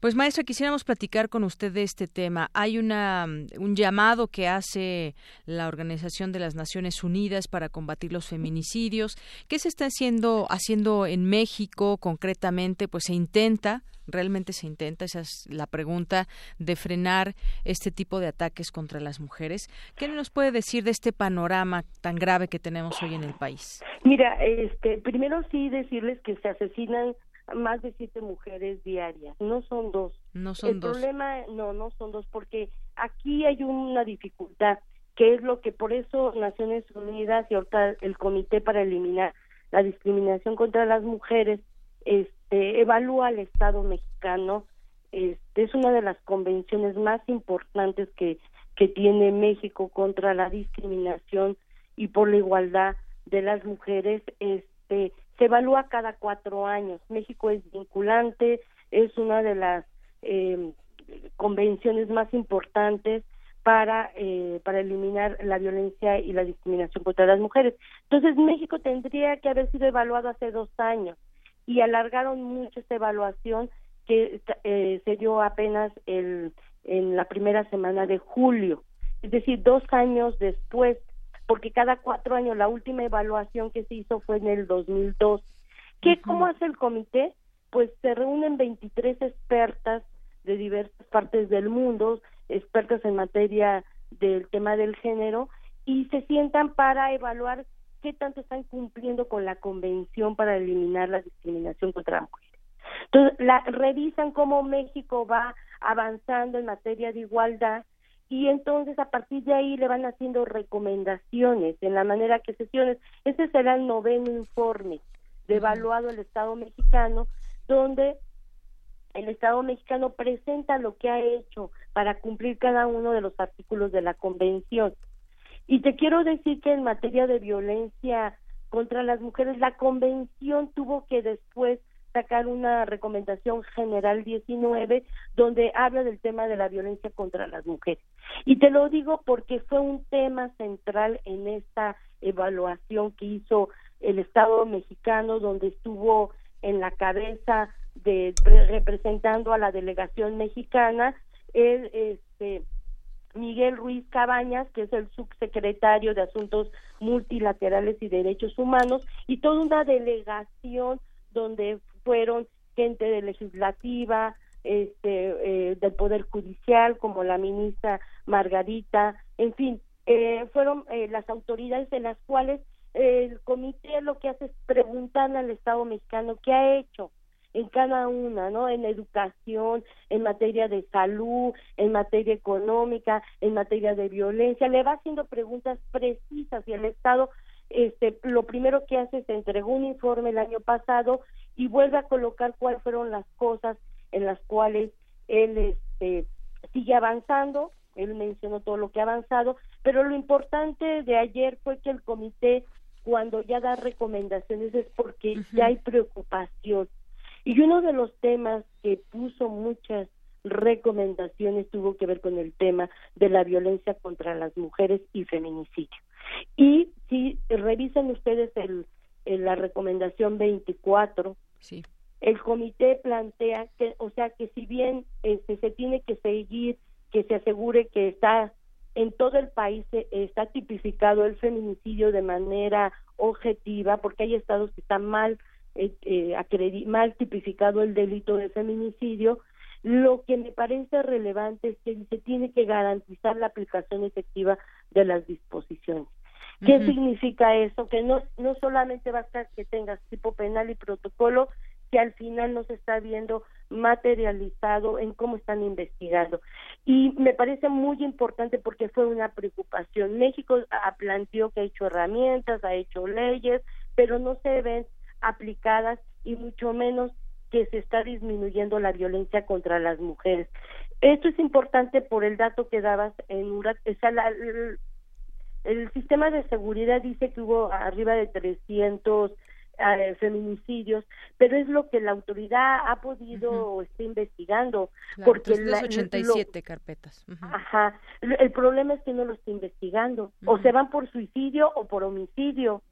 Pues maestra, quisiéramos platicar con usted de este tema. Hay una, un llamado que hace la Organización de las Naciones Unidas para combatir los feminicidios. ¿Qué se está haciendo, haciendo en México concretamente? Pues se intenta, realmente se intenta, esa es la pregunta, de frenar este tipo de ataques contra las mujeres. ¿Qué nos puede decir de este panorama tan grave que tenemos hoy en el país? Mira, este, primero sí decirles que se asesinan más de siete mujeres diarias. No son dos. No son el dos. problema, no, no son dos, porque aquí hay una dificultad, que es lo que por eso Naciones Unidas y ahorita el Comité para Eliminar la Discriminación contra las Mujeres este, evalúa al Estado mexicano. Este, es una de las convenciones más importantes que, que tiene México contra la discriminación y por la igualdad de las mujeres. Este, se evalúa cada cuatro años. México es vinculante, es una de las eh, convenciones más importantes para eh, para eliminar la violencia y la discriminación contra las mujeres. Entonces México tendría que haber sido evaluado hace dos años y alargaron mucho esta evaluación que eh, se dio apenas el, en la primera semana de julio, es decir, dos años después porque cada cuatro años la última evaluación que se hizo fue en el 2002. ¿Qué, ¿Cómo hace el comité? Pues se reúnen 23 expertas de diversas partes del mundo, expertas en materia del tema del género, y se sientan para evaluar qué tanto están cumpliendo con la Convención para eliminar la discriminación contra las mujeres. Entonces, la, revisan cómo México va avanzando en materia de igualdad y entonces a partir de ahí le van haciendo recomendaciones en la manera que sesiones. Ese será el noveno informe de evaluado el Estado mexicano, donde el Estado mexicano presenta lo que ha hecho para cumplir cada uno de los artículos de la Convención. Y te quiero decir que en materia de violencia contra las mujeres, la Convención tuvo que después sacar una recomendación general 19 donde habla del tema de la violencia contra las mujeres. Y te lo digo porque fue un tema central en esta evaluación que hizo el Estado mexicano donde estuvo en la cabeza de representando a la delegación mexicana el este Miguel Ruiz Cabañas, que es el subsecretario de Asuntos Multilaterales y Derechos Humanos, y toda una delegación donde fueron gente de legislativa, este, eh, del Poder Judicial, como la ministra Margarita, en fin, eh, fueron eh, las autoridades en las cuales el comité lo que hace es preguntar al Estado mexicano qué ha hecho en cada una, ¿no? En educación, en materia de salud, en materia económica, en materia de violencia, le va haciendo preguntas precisas y el Estado este lo primero que hace es entregó un informe el año pasado y vuelve a colocar cuáles fueron las cosas en las cuales él este sigue avanzando él mencionó todo lo que ha avanzado, pero lo importante de ayer fue que el comité cuando ya da recomendaciones es porque ya hay preocupación. Y uno de los temas que puso muchas recomendaciones tuvo que ver con el tema de la violencia contra las mujeres y feminicidio. Y si revisan ustedes el, la recomendación 24, sí. el comité plantea que, o sea, que si bien este, se tiene que seguir, que se asegure que está en todo el país eh, está tipificado el feminicidio de manera objetiva, porque hay estados que están mal eh, eh mal tipificado el delito de feminicidio, lo que me parece relevante es que se tiene que garantizar la aplicación efectiva de las disposiciones. ¿Qué significa eso? Que no, no solamente basta que tengas tipo penal y protocolo, que al final no se está viendo materializado en cómo están investigando. Y me parece muy importante porque fue una preocupación. México planteó que ha hecho herramientas, ha hecho leyes, pero no se ven aplicadas y mucho menos que se está disminuyendo la violencia contra las mujeres. Esto es importante por el dato que dabas en URAC. el, el, sistema de seguridad dice que hubo arriba de 300 eh, feminicidios, pero es lo que la autoridad ha podido o está investigando. porque la, 87 carpetas. Ajá. El problema es que no lo está investigando. O se van por suicidio o por homicidio.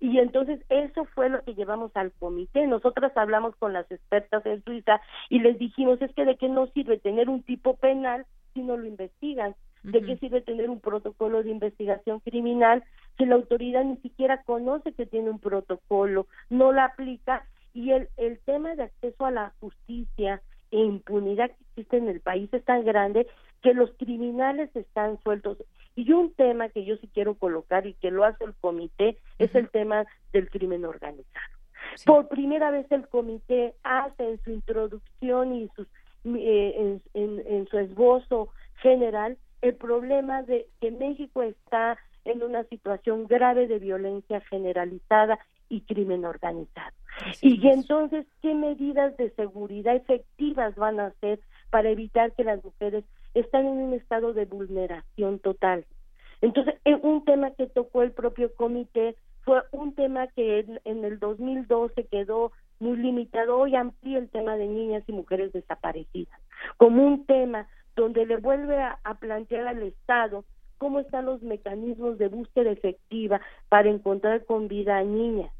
Y entonces eso fue lo que llevamos al comité. Nosotras hablamos con las expertas en Suiza y les dijimos, es que de qué no sirve tener un tipo penal si no lo investigan. ¿De qué sirve tener un protocolo de investigación criminal si la autoridad ni siquiera conoce que tiene un protocolo, no la aplica? Y el, el tema de acceso a la justicia e impunidad que existe en el país es tan grande que los criminales están sueltos. Y un tema que yo sí quiero colocar y que lo hace el comité es el tema del crimen organizado. Por primera vez el comité hace en su introducción y sus, eh, en, en su esbozo general el problema de que México está en una situación grave de violencia generalizada y crimen organizado. y entonces, ¿qué medidas de seguridad efectivas van a hacer para evitar que las mujeres estén en un estado de vulneración total? Entonces, eh, un tema que tocó el propio comité fue un tema que en, en el 2012 quedó muy limitado. Hoy amplía el tema de niñas y mujeres desaparecidas como un tema donde le vuelve a, plantear al Estado cómo están los mecanismos de búsqueda efectiva para encontrar con vida a niñas,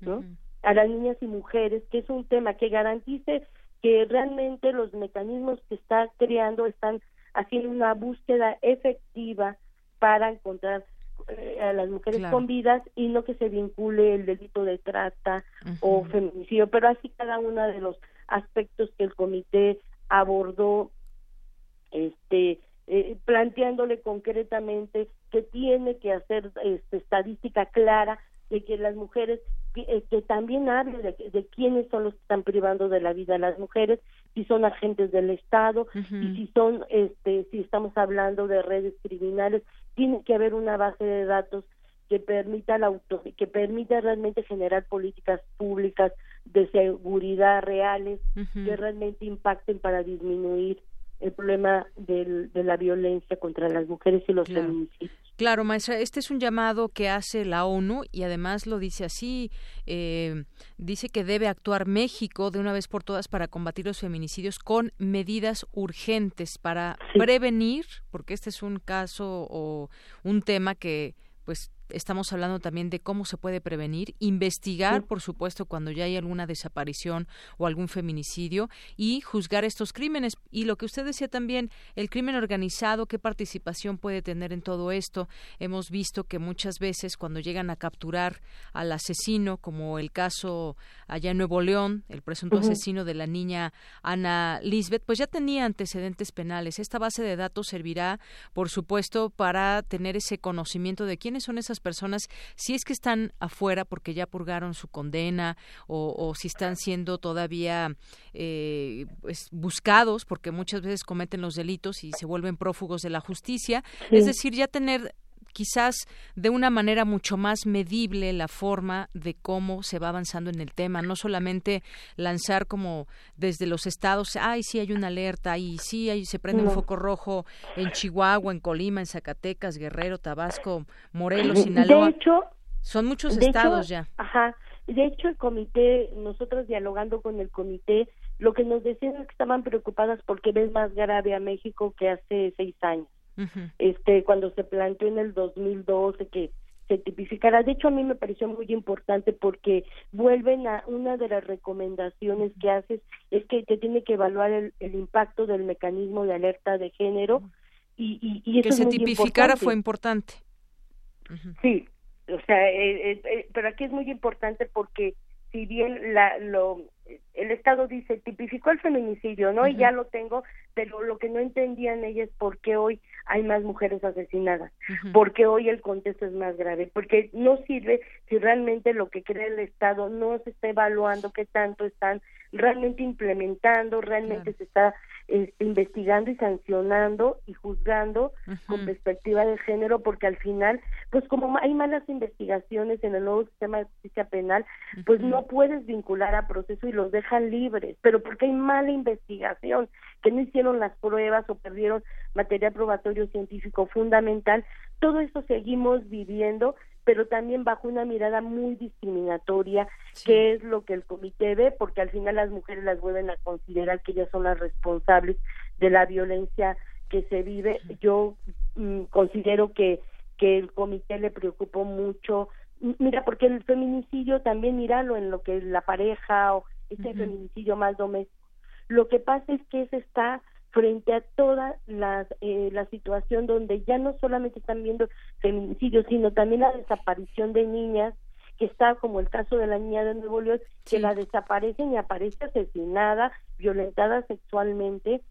¿no? A las niñas y mujeres, que es un tema que garantice que realmente los mecanismos que está creando están haciendo una búsqueda efectiva para encontrar eh, a las mujeres con vidas y no que se vincule el delito de trata o feminicidio, pero así cada uno de los aspectos que el comité abordó este eh, planteándole concretamente que tiene que hacer este, estadística clara de que las mujeres que, eh, también hable de, quiénes son los que están privando de la vida a las mujeres si son agentes del estado y si son este si estamos hablando de redes criminales tiene que haber una base de datos que permita la auto, que permita realmente generar políticas públicas de seguridad reales que realmente impacten para disminuir el problema del, de la violencia contra las mujeres y los feminicidios. Claro, maestra, este es un llamado que hace la ONU y además lo dice así, eh, dice que debe actuar México de una vez por todas para combatir los feminicidios con medidas urgentes para prevenir, porque este es un caso o un tema que pues estamos hablando también de cómo se puede prevenir, investigar, por supuesto, cuando ya hay alguna desaparición o algún feminicidio y juzgar estos crímenes. Y lo que usted decía también, el crimen organizado, qué participación puede tener en todo esto. Hemos visto que muchas veces cuando llegan a capturar al asesino, como el caso allá en Nuevo León, el presunto asesino de la niña Ana Lisbeth, pues ya tenía antecedentes penales. Esta base de datos servirá, por supuesto, para tener ese conocimiento de quiénes son esas personas, si es que están afuera porque ya purgaron su condena o, si están siendo todavía eh, pues, buscados porque muchas veces cometen los delitos y se vuelven prófugos de la justicia. Es decir, ya tener quizás de una manera mucho más medible la forma de cómo se va avanzando en el tema, no solamente lanzar como desde los estados, ay, sí hay una alerta, y sí hay, se prende un foco rojo en Chihuahua, en Colima, en Zacatecas, Guerrero, Tabasco, Morelos, De Sinaloa. hecho, Son muchos de estados hecho, ya. Ajá. De hecho, el comité, nosotros dialogando con el comité, lo que nos decían es que estaban preocupadas porque ves más grave a México que hace seis años. Este, cuando se planteó en el 2012 que se tipificara. De hecho, a mí me pareció muy importante porque vuelven a una de las recomendaciones que haces es que te tiene que evaluar el, el impacto del mecanismo de alerta de género y, y, y eso que es se muy tipificara importante. fue importante. Sí, o sea, eh, eh, eh, pero aquí es muy importante porque si bien la, lo, el Estado dice tipificó el feminicidio, ¿no? Y ya lo tengo, pero lo que no entendían ellas es por qué hoy hay más mujeres asesinadas, porque hoy el contexto es más grave, porque no sirve si realmente lo que cree el Estado no se está evaluando qué tanto están realmente implementando, realmente se está este, investigando y sancionando y juzgando con perspectiva de género, porque al final, pues como hay malas investigaciones en el nuevo sistema de justicia penal, pues no puedes vincular a proceso y los dejan libres, pero porque hay mala investigación, que no hicieron las pruebas o perdieron material probatorio científico fundamental, todo eso seguimos viviendo, pero también bajo una mirada muy discriminatoria, que es lo que el comité ve, porque al final las mujeres las vuelven a considerar que ellas son las responsables de la violencia que se vive. Yo mm, considero que, que el comité le preocupó mucho, mira, porque el feminicidio también, míralo en lo que es la pareja o este feminicidio más doméstico. Lo que pasa es que ese está frente a toda las, eh, la situación donde ya no solamente están viendo feminicidios, sino también la desaparición de niñas, que está como el caso de la niña de Nuevo León, que la desaparecen y aparece asesinada, violentada sexualmente,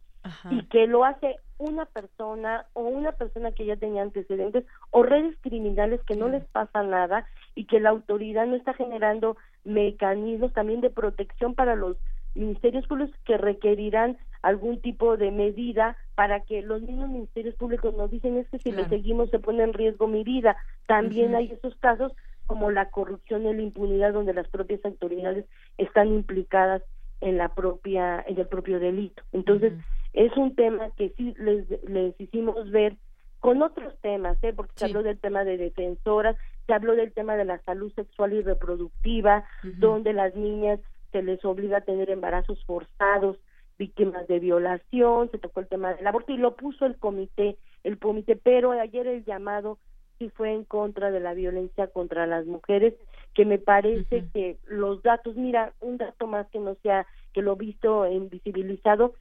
y que lo hace una persona o una persona que ya tenía antecedentes o redes criminales que no les pasa nada y que la autoridad no está generando mecanismos también de protección para los ministerios públicos que requerirán algún tipo de medida para que los mismos ministerios públicos nos dicen es que si le Claro. seguimos se pone en riesgo mi vida. También hay esos casos como la corrupción y la impunidad donde las propias autoridades están implicadas en la propia en el propio delito. Entonces, es un tema que sí les, les hicimos ver con otros temas, ¿eh? porque se habló del tema de defensoras, se habló del tema de la salud sexual y reproductiva, donde las niñas se les obliga a tener embarazos forzados, víctimas de violación, se tocó el tema del aborto y lo puso el comité, el comité, pero ayer el llamado sí fue en contra de la violencia contra las mujeres, que me parece que los datos, mira, un dato más que no sea, que lo he visto invisibilizado,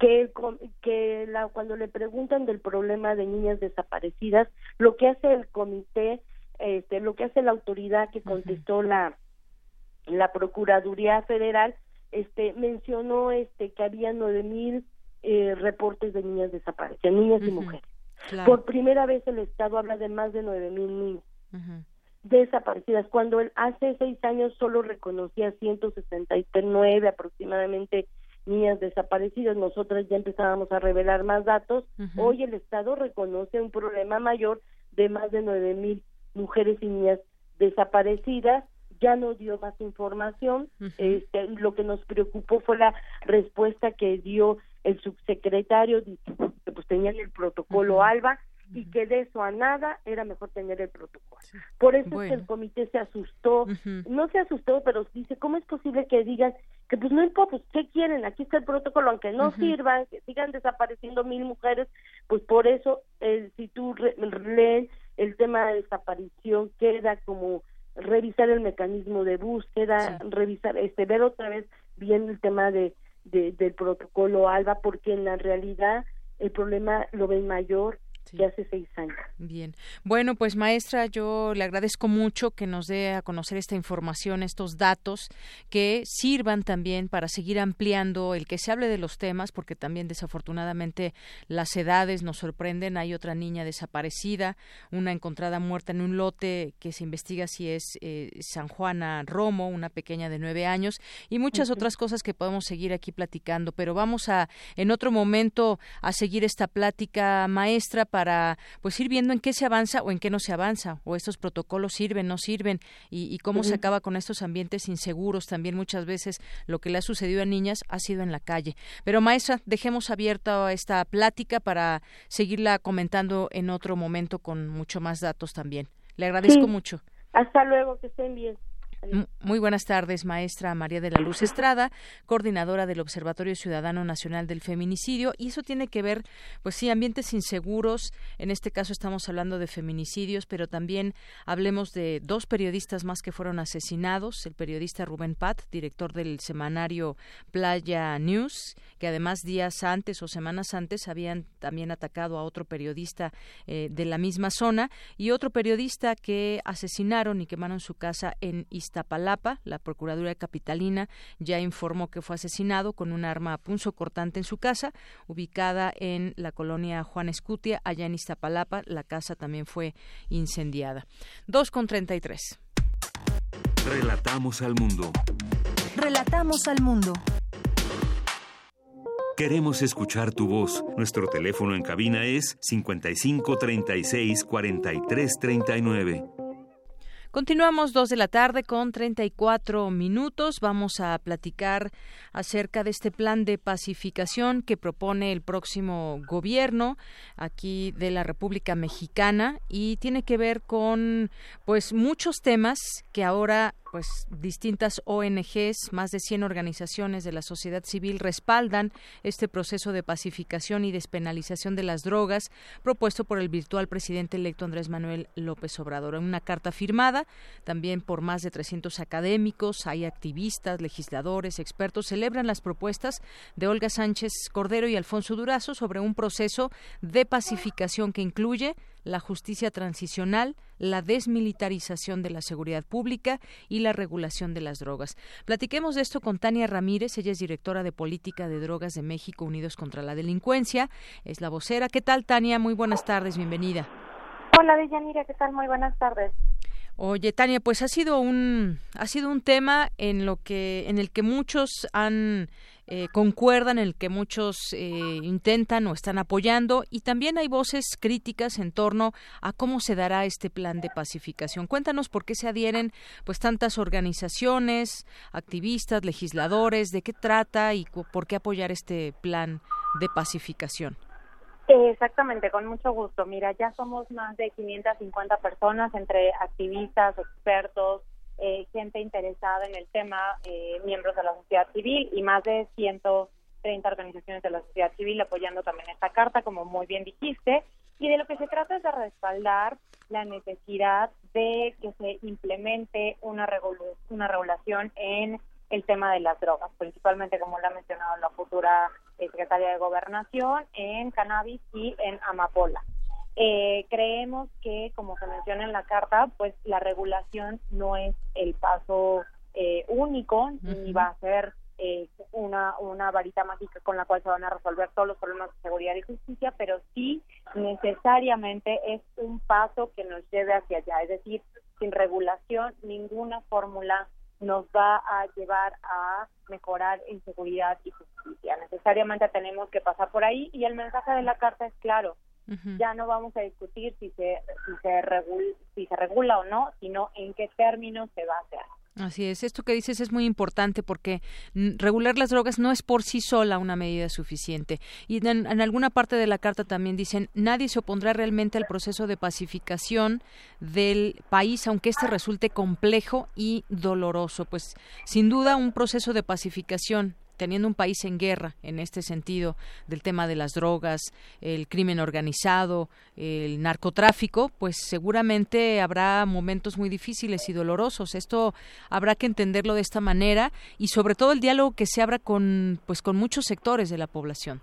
que, el com- que la, cuando le preguntan del problema de niñas desaparecidas, lo que hace el comité, este, lo que hace la autoridad que contestó la, la Procuraduría Federal, este, mencionó este, que había nueve mil eh, reportes de niñas desaparecidas, niñas y mujeres. Claro. Por primera vez el Estado habla de más de nueve mil niñas desaparecidas, cuando él hace seis años solo reconocía 169 aproximadamente niñas desaparecidas, nosotros ya empezábamos a revelar más datos, hoy el Estado reconoce un problema mayor de más de nueve mil mujeres y niñas desaparecidas, ya nos dio más información, este, lo que nos preocupó fue la respuesta que dio el subsecretario, que pues tenían el protocolo ALBA y que de eso a nada era mejor tener el protocolo. Por eso es que el comité se asustó, no se asustó, pero dice, ¿cómo es posible que digan que pues no importa, pues ¿qué quieren? Aquí está el protocolo, aunque no Ujú. sirva, que sigan desapareciendo mil mujeres, pues por eso, eh, si tú leen el tema de desaparición, queda como revisar el mecanismo de búsqueda, revisar, este, ver otra vez bien el tema de, de- del protocolo ALBA, porque en la realidad el problema lo ven mayor hace seis años. Bien. Bueno, pues maestra, yo le agradezco mucho que nos dé a conocer esta información, estos datos que sirvan también para seguir ampliando el que se hable de los temas, porque también desafortunadamente las edades nos sorprenden. Hay otra niña desaparecida, una encontrada muerta en un lote que se investiga si es eh, San Juana Romo, una pequeña de nueve años, y muchas otras cosas que podemos seguir aquí platicando. Pero vamos a, en otro momento, a seguir esta plática, maestra, para pues ir viendo en qué se avanza o en qué no se avanza, o estos protocolos sirven, no sirven, y, cómo se acaba con estos ambientes inseguros. También muchas veces lo que le ha sucedido a niñas ha sido en la calle. Pero maestra, dejemos abierta esta plática para seguirla comentando en otro momento con mucho más datos también. Le agradezco mucho. Hasta luego, que estén bien. Muy buenas tardes, maestra María de la Luz Estrada, coordinadora del Observatorio Ciudadano Nacional del Feminicidio. Y eso tiene que ver, pues sí, ambientes inseguros. En este caso estamos hablando de feminicidios, pero también hablemos de dos periodistas más que fueron asesinados. El periodista Rubén Pat, director del semanario Playa News, que además días antes o semanas antes habían también atacado a otro periodista eh, de la misma zona y otro periodista que asesinaron y quemaron su casa en Iztapalapa. La Procuraduría Capitalina ya informó que fue asesinado con un arma punzo cortante en su casa, ubicada en la colonia Juan Escutia, allá en Iztapalapa. La casa también fue incendiada. 2 con 33. Relatamos al mundo. Relatamos al mundo. Queremos escuchar tu voz. Nuestro teléfono en cabina es 55 36 43 39. Continuamos dos de la tarde con 34 minutos. Vamos a platicar acerca de este plan de pacificación que propone el próximo gobierno aquí de la República Mexicana y tiene que ver con pues muchos temas que ahora pues distintas ONGs, más de 100 organizaciones de la sociedad civil respaldan este proceso de pacificación y despenalización de las drogas propuesto por el virtual presidente electo Andrés Manuel López Obrador. En una carta firmada también por más de 300 académicos, hay activistas, legisladores, expertos, celebran las propuestas de Olga Sánchez Cordero y Alfonso Durazo sobre un proceso de pacificación que incluye la justicia transicional, la desmilitarización de la seguridad pública y la regulación de las drogas. Platiquemos de esto con Tania Ramírez, ella es directora de Política de Drogas de México Unidos contra la Delincuencia, es la vocera. ¿Qué tal, Tania? Muy buenas tardes, bienvenida. Hola, Deyanira, ¿qué tal? Muy buenas tardes. Oye, Tania, pues ha sido un ha sido un tema en lo que en el que muchos han eh, concuerdan, en el que muchos eh, intentan o están apoyando y también hay voces críticas en torno a cómo se dará este plan de pacificación. Cuéntanos por qué se adhieren pues tantas organizaciones, activistas, legisladores, de qué trata y por qué apoyar este plan de pacificación. Exactamente, con mucho gusto. Mira, ya somos más de 550 personas entre activistas, expertos, eh, gente interesada en el tema, eh, miembros de la sociedad civil y más de 130 organizaciones de la sociedad civil apoyando también esta carta, como muy bien dijiste. Y de lo que se trata es de respaldar la necesidad de que se implemente una, una regulación en el tema de las drogas, principalmente como lo ha mencionado la futura eh, secretaria de Gobernación, en cannabis y en amapola. Eh, creemos que, como se menciona en la carta, pues la regulación no es el paso eh, único ni va a ser eh, una, una varita mágica con la cual se van a resolver todos los problemas de seguridad y justicia, pero sí necesariamente es un paso que nos lleve hacia allá. Es decir, sin regulación, ninguna fórmula nos va a llevar a mejorar en seguridad y justicia. Necesariamente tenemos que pasar por ahí y el mensaje de la carta es claro. Ya no vamos a discutir si se, si, se regula, si se regula o no, sino en qué términos se va a hacer. Así es, esto que dices es muy importante porque regular las drogas no es por sí sola una medida suficiente. Y en, en, alguna parte de la carta también dicen, nadie se opondrá realmente al proceso de pacificación del país, aunque este resulte complejo y doloroso. Pues sin duda un proceso de pacificación teniendo un país en guerra en este sentido del tema de las drogas, el crimen organizado, el narcotráfico, pues seguramente habrá momentos muy difíciles y dolorosos. Esto habrá que entenderlo de esta manera y sobre todo el diálogo que se abra con pues con muchos sectores de la población.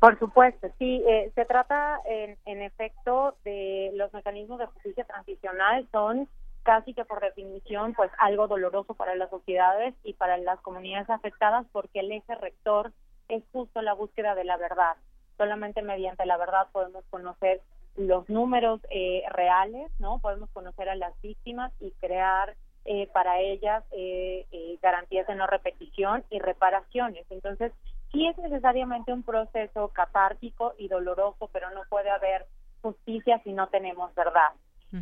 Por supuesto, sí, eh, se trata en, en efecto de los mecanismos de justicia transicional son casi que por definición pues algo doloroso para las sociedades y para las comunidades afectadas porque el eje rector es justo la búsqueda de la verdad. Solamente mediante la verdad podemos conocer los números eh, reales, ¿no? Podemos conocer a las víctimas y crear eh, para ellas eh, garantías de no repetición y reparaciones. Entonces, sí es necesariamente un proceso catártico y doloroso, pero no puede haber justicia si no tenemos verdad.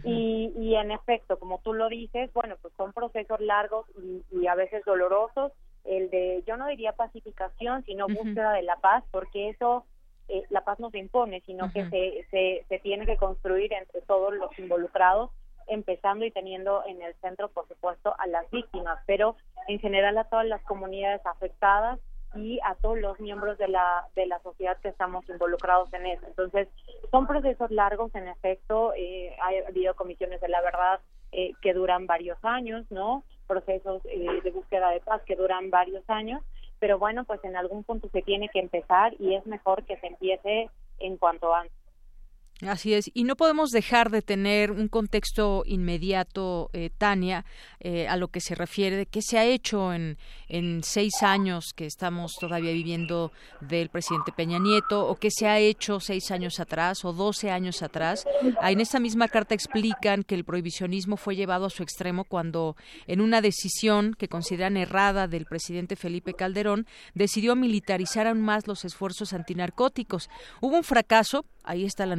Y, y en efecto, como tú lo dices, bueno, pues son procesos largos y, y a veces dolorosos. El de, yo no diría pacificación, sino búsqueda de la paz, porque eso, eh, la paz no se impone, sino que se, se, se tiene que construir entre todos los involucrados, empezando y teniendo en el centro, por supuesto, a las víctimas, pero en general a todas las comunidades afectadas y a todos los miembros de la de la sociedad que estamos involucrados en eso. Entonces, son procesos largos, en efecto, eh, ha habido comisiones de la verdad eh, que duran varios años, ¿no? Procesos eh, de búsqueda de paz que duran varios años, pero bueno, pues en algún punto se tiene que empezar y es mejor que se empiece en cuanto antes. Así es, y no podemos dejar de tener un contexto inmediato, eh, Tania, eh, a lo que se refiere de qué se ha hecho en, en seis años que estamos todavía viviendo del presidente Peña Nieto, o qué se ha hecho seis años atrás o doce años atrás. En esta misma carta explican que el prohibicionismo fue llevado a su extremo cuando, en una decisión que consideran errada del presidente Felipe Calderón, decidió militarizar aún más los esfuerzos antinarcóticos. Hubo un fracaso, ahí está la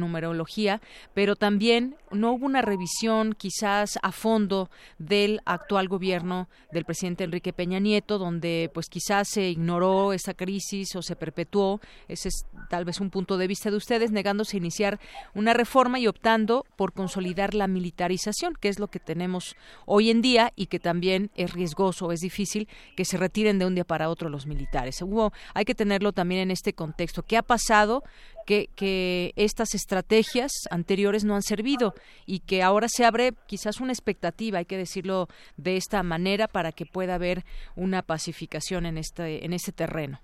pero también no hubo una revisión quizás a fondo del actual gobierno del presidente Enrique Peña Nieto, donde pues quizás se ignoró esa crisis o se perpetuó, ese es tal vez un punto de vista de ustedes, negándose a iniciar una reforma y optando por consolidar la militarización, que es lo que tenemos hoy en día y que también es riesgoso, es difícil que se retiren de un día para otro los militares. Hubo, hay que tenerlo también en este contexto. ¿Qué ha pasado? Que, que, estas estrategias anteriores no han servido y que ahora se abre quizás una expectativa, hay que decirlo de esta manera, para que pueda haber una pacificación en este, en este terreno.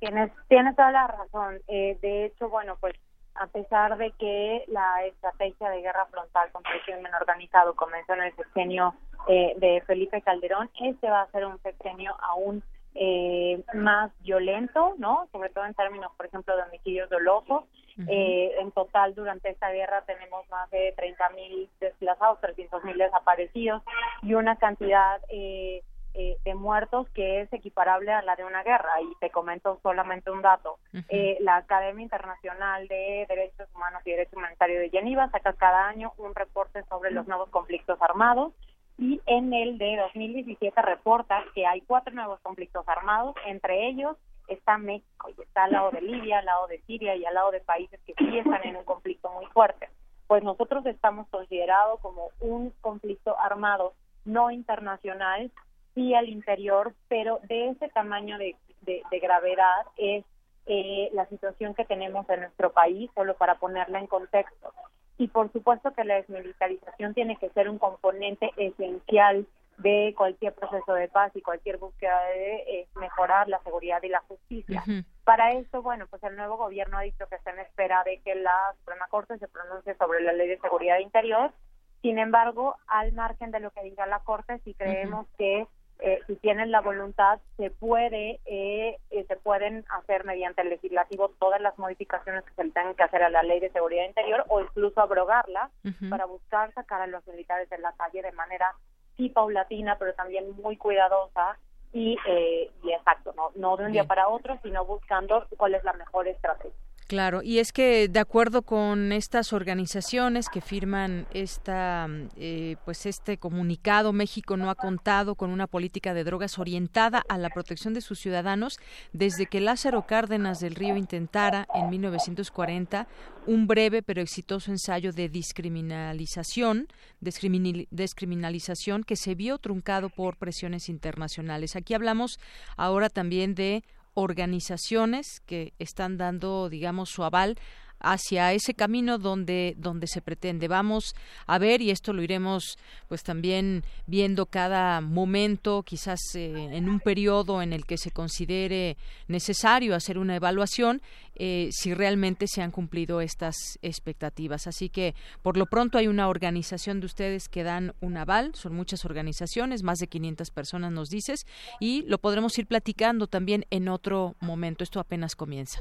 Tienes, tienes toda la razón. Eh, de hecho, bueno, pues a pesar de que la estrategia de guerra frontal contra el crimen organizado comenzó en el sexenio eh, de Felipe Calderón, este va a ser un sexenio aún eh, más violento, ¿no? Sobre todo en términos, por ejemplo, de homicidios dolosos. eh, en total, durante esta guerra tenemos más de 30 mil desplazados, 300 mil desaparecidos y una cantidad eh, eh, de muertos que es equiparable a la de una guerra. Y te comento solamente un dato. eh, la Academia Internacional de Derechos Humanos y Derecho Humanitario de Geneva saca cada año un reporte sobre los nuevos conflictos armados y en el de 2017 reporta que hay cuatro nuevos conflictos armados, entre ellos está México y está al lado de Libia, al lado de Siria y al lado de países que sí están en un conflicto muy fuerte. Pues nosotros estamos considerados como un conflicto armado no internacional, sí al interior, pero de ese tamaño de, de, de gravedad es eh, la situación que tenemos en nuestro país, solo para ponerla en contexto. Y por supuesto que la desmilitarización tiene que ser un componente esencial de cualquier proceso de paz y cualquier búsqueda de eh, mejorar la seguridad y la justicia. Para esto, bueno, pues el nuevo gobierno ha dicho que está en espera de que la Suprema Corte se pronuncie sobre la Ley de Seguridad Interior. Sin embargo, al margen de lo que diga la Corte, sí creemos que eh, si tienen la voluntad, se puede, eh, eh, se pueden hacer mediante el legislativo todas las modificaciones que se le tengan que hacer a la ley de seguridad interior o incluso abrogarla para buscar sacar a los militares de la calle de manera sí paulatina, pero también muy cuidadosa y, eh, y exacto, no, no de un día para otro, sino buscando cuál es la mejor estrategia. Claro, y es que de acuerdo con estas organizaciones que firman esta, mm, eh, pues este comunicado, México no ha contado con una política de drogas orientada a la protección de sus ciudadanos desde que Lázaro Cárdenas del Río intentara en 1940 un breve pero exitoso ensayo de descriminalización, descriminil- descriminalización que se vio truncado por presiones internacionales. Aquí hablamos ahora también de organizaciones que están dando, digamos, su aval hacia ese camino donde donde se pretende. Vamos a ver y esto lo iremos pues también viendo cada momento quizás eh, en un periodo en el que se considere necesario hacer una evaluación eh, si realmente se han cumplido estas expectativas. Así que por lo pronto hay una organización de ustedes que dan un aval. Son muchas organizaciones más de 500 personas nos dices y lo podremos ir platicando también en otro momento. Esto apenas comienza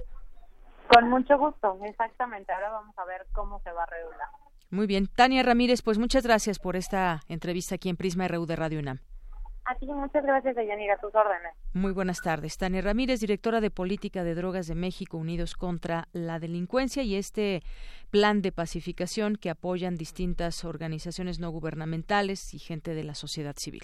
Con mucho gusto, exactamente. Ahora vamos a ver cómo se va a regular. Muy bien. Tania Ramírez, pues muchas gracias por esta entrevista aquí en Prisma RU de Radio UNAM. A ti, muchas gracias, Deyanira, a tus órdenes. Muy buenas tardes. Tania Ramírez, directora de Política de Drogas de México, Unidos contra la Delincuencia y este plan de pacificación que apoyan distintas organizaciones no gubernamentales y gente de la sociedad civil.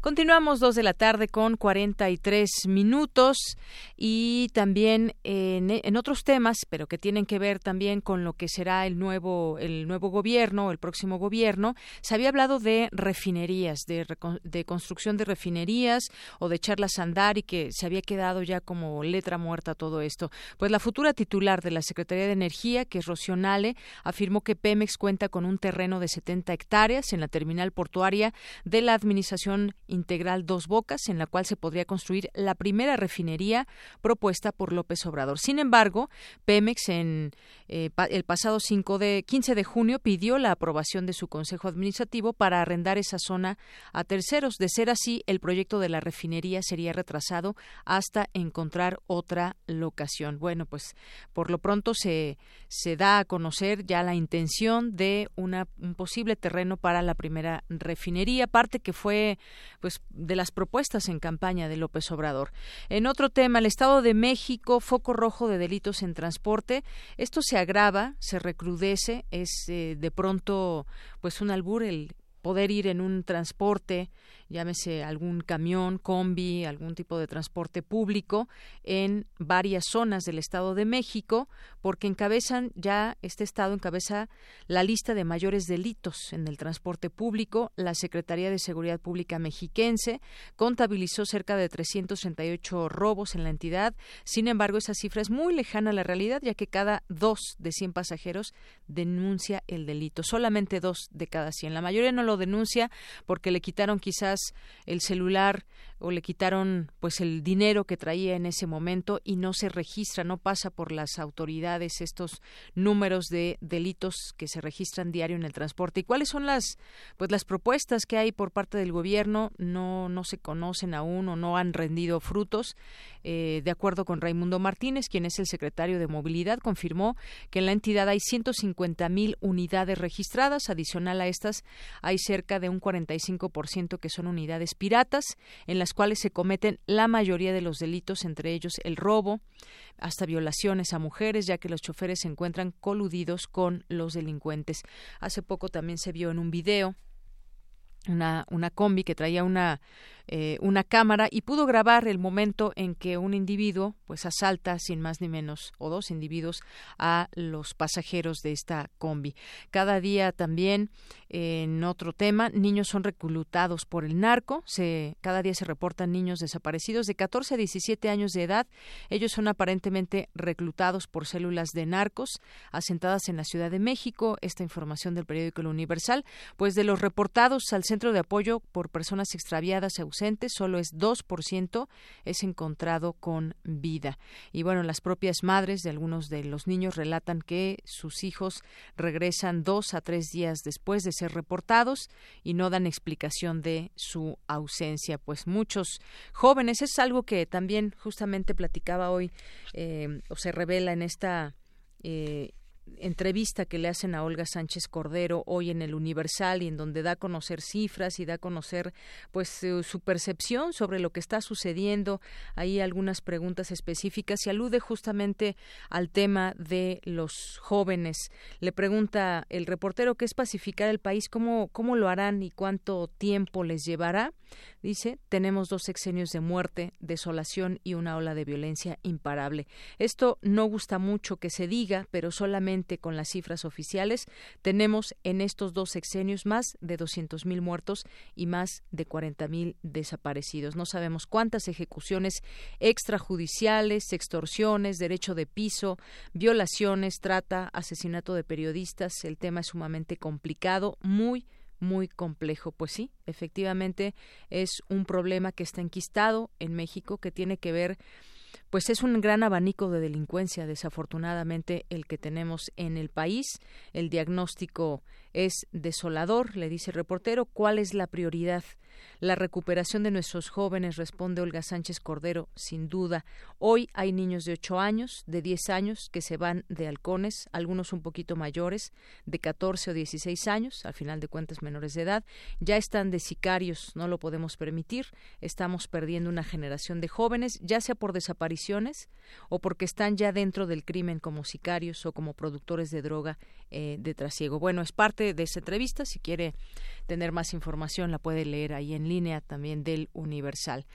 Continuamos dos de la tarde con 43 minutos y también en, otros temas, pero que tienen que ver también con lo que será el nuevo el nuevo gobierno, el próximo gobierno. Se había hablado de refinerías, de, de construcción de refinerías o de echarlas a andar y que se había quedado ya como letra muerta todo esto. Pues la futura titular de la Secretaría de Energía, que es Rocío Nale, afirmó que Pemex cuenta con un terreno de 70 hectáreas en la terminal portuaria de la Administración Integral Dos Bocas, en la cual se podría construir la primera refinería propuesta por López Obrador. Sin embargo, Pemex en eh, el pasado 5 de, 15 de junio pidió la aprobación de su Consejo Administrativo para arrendar esa zona a terceros. De ser así, el proyecto de la refinería sería retrasado hasta encontrar otra locación. Bueno, pues por lo pronto se, se da a conocer ya la intención de una, un posible terreno para la primera refinería, parte que fue pues de las propuestas en campaña de López Obrador. En otro tema, el Estado de México, foco rojo de delitos en transporte. Esto se agrava, se recrudece, es eh, de pronto pues un albur el poder ir en un transporte llámese algún camión, combi, algún tipo de transporte público en varias zonas del Estado de México, porque encabezan ya este estado encabeza la lista de mayores delitos en el transporte público. La Secretaría de Seguridad Pública mexiquense contabilizó cerca de 368 robos en la entidad. Sin embargo, esa cifra es muy lejana a la realidad, ya que cada dos de 100 pasajeros denuncia el delito. Solamente dos de cada 100. La mayoría no lo denuncia porque le quitaron quizás el celular o le quitaron pues el dinero que traía en ese momento y no se registra, no pasa por las autoridades estos números de delitos que se registran diario en el transporte. ¿Y cuáles son las pues las propuestas que hay por parte del gobierno? No no se conocen aún o no han rendido frutos. Eh, de acuerdo con Raimundo Martínez, quien es el secretario de Movilidad, confirmó que en la entidad hay 150 mil unidades registradas. Adicional a estas, hay cerca de un 45% que son unidades piratas, en las cuales se cometen la mayoría de los delitos, entre ellos el robo, hasta violaciones a mujeres, ya que los choferes se encuentran coludidos con los delincuentes. Hace poco también se vio en un video una, una combi que traía una eh, una cámara y pudo grabar el momento en que un individuo pues asalta sin más ni menos o dos individuos a los pasajeros de esta combi. Cada día también en otro tema, niños son reclutados por el narco, cada día se reportan niños desaparecidos de 14 a 17 años de edad. Ellos son aparentemente reclutados por células de narcos asentadas en la Ciudad de México. Esta información del periódico El Universal, pues de los reportados al Centro de Apoyo por Personas Extraviadas solo es 2% es encontrado con vida. Y bueno, las propias madres de algunos de los niños relatan que sus hijos regresan dos a tres días después de ser reportados y no dan explicación de su ausencia. Pues muchos jóvenes, es algo que también justamente platicaba hoy eh, o se revela en esta eh, entrevista que le hacen a Olga Sánchez Cordero hoy en el Universal y en donde da a conocer cifras y da a conocer pues su percepción sobre lo que está sucediendo, hay algunas preguntas específicas y alude justamente al tema de los jóvenes. Le pregunta el reportero qué es pacificar el país, cómo cómo lo harán y cuánto tiempo les llevará. Dice, tenemos dos sexenios de muerte, desolación y una ola de violencia imparable. Esto no gusta mucho que se diga, pero solamente con las cifras oficiales tenemos en estos dos sexenios más de 200.000 muertos y más de 40.000 desaparecidos. No sabemos cuántas ejecuciones extrajudiciales, extorsiones, derecho de piso, violaciones, trata, asesinato de periodistas. El tema es sumamente complicado, muy muy complejo. Pues sí, efectivamente es un problema que está enquistado en México que tiene que ver pues es un gran abanico de delincuencia, desafortunadamente, el que tenemos en el país. El diagnóstico es desolador, le dice el reportero. ¿Cuál es la prioridad? La recuperación de nuestros jóvenes, responde Olga Sánchez Cordero, sin duda. Hoy hay niños de 8 años, de 10 años, que se van de halcones, algunos un poquito mayores, de 14 o 16 años, al final de cuentas menores de edad. Ya están de sicarios, no lo podemos permitir. Estamos perdiendo una generación de jóvenes, ya sea por desapariciones o porque están ya dentro del crimen como sicarios o como productores de droga eh, de trasiego. Bueno, es parte de esa entrevista. Si quiere tener más información, la puede leer ahí en línea también del Universal.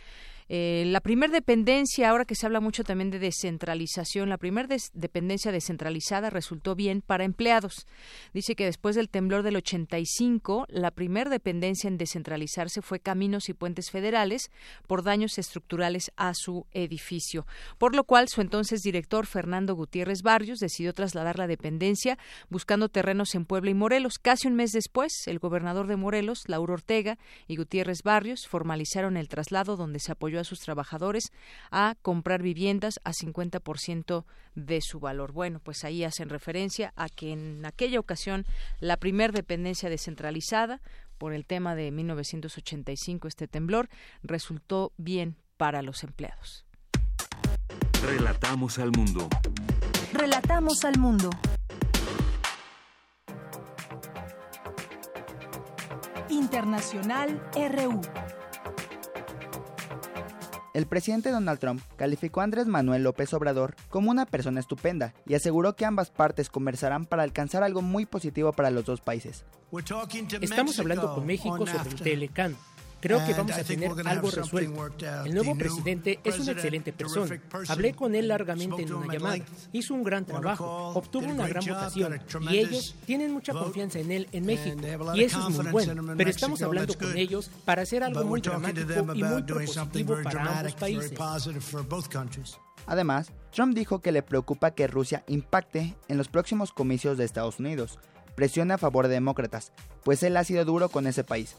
Eh, la primer dependencia, ahora que se habla mucho también de descentralización, la primera dependencia descentralizada resultó bien para empleados. Dice que después del temblor del 85, la primera dependencia en descentralizarse fue Caminos y Puentes Federales por daños estructurales a su edificio, por lo cual su entonces director Fernando Gutiérrez Barrios decidió trasladar la dependencia buscando terrenos en Puebla y Morelos. Casi un mes después, el gobernador de Morelos, Lauro Ortega y Gutiérrez Barrios formalizaron el traslado donde se apoyó a sus trabajadores a comprar viviendas a 50% de su valor. Bueno, pues ahí hacen referencia a que en aquella ocasión la primer dependencia descentralizada por el tema de 1985, este temblor, resultó bien para los empleados. Relatamos al mundo. Relatamos al mundo. Internacional RU. El presidente Donald Trump calificó a Andrés Manuel López Obrador como una persona estupenda y aseguró que ambas partes conversarán para alcanzar algo muy positivo para los dos países. Estamos hablando con México sobre el Telecán Creo que vamos a tener algo resuelto. El nuevo presidente es una excelente persona. Hablé con él largamente en una llamada. Hizo un gran trabajo, obtuvo una gran votación. Y ellos tienen mucha confianza en él en México. y eso es muy bueno. Pero estamos hablando con ellos para hacer algo muy dramático y muy propositivo para ambos países. Además, Trump dijo que le preocupa que Rusia impacte en los próximos comicios de Estados Unidos, presione a favor de demócratas, pues él ha sido duro con ese país.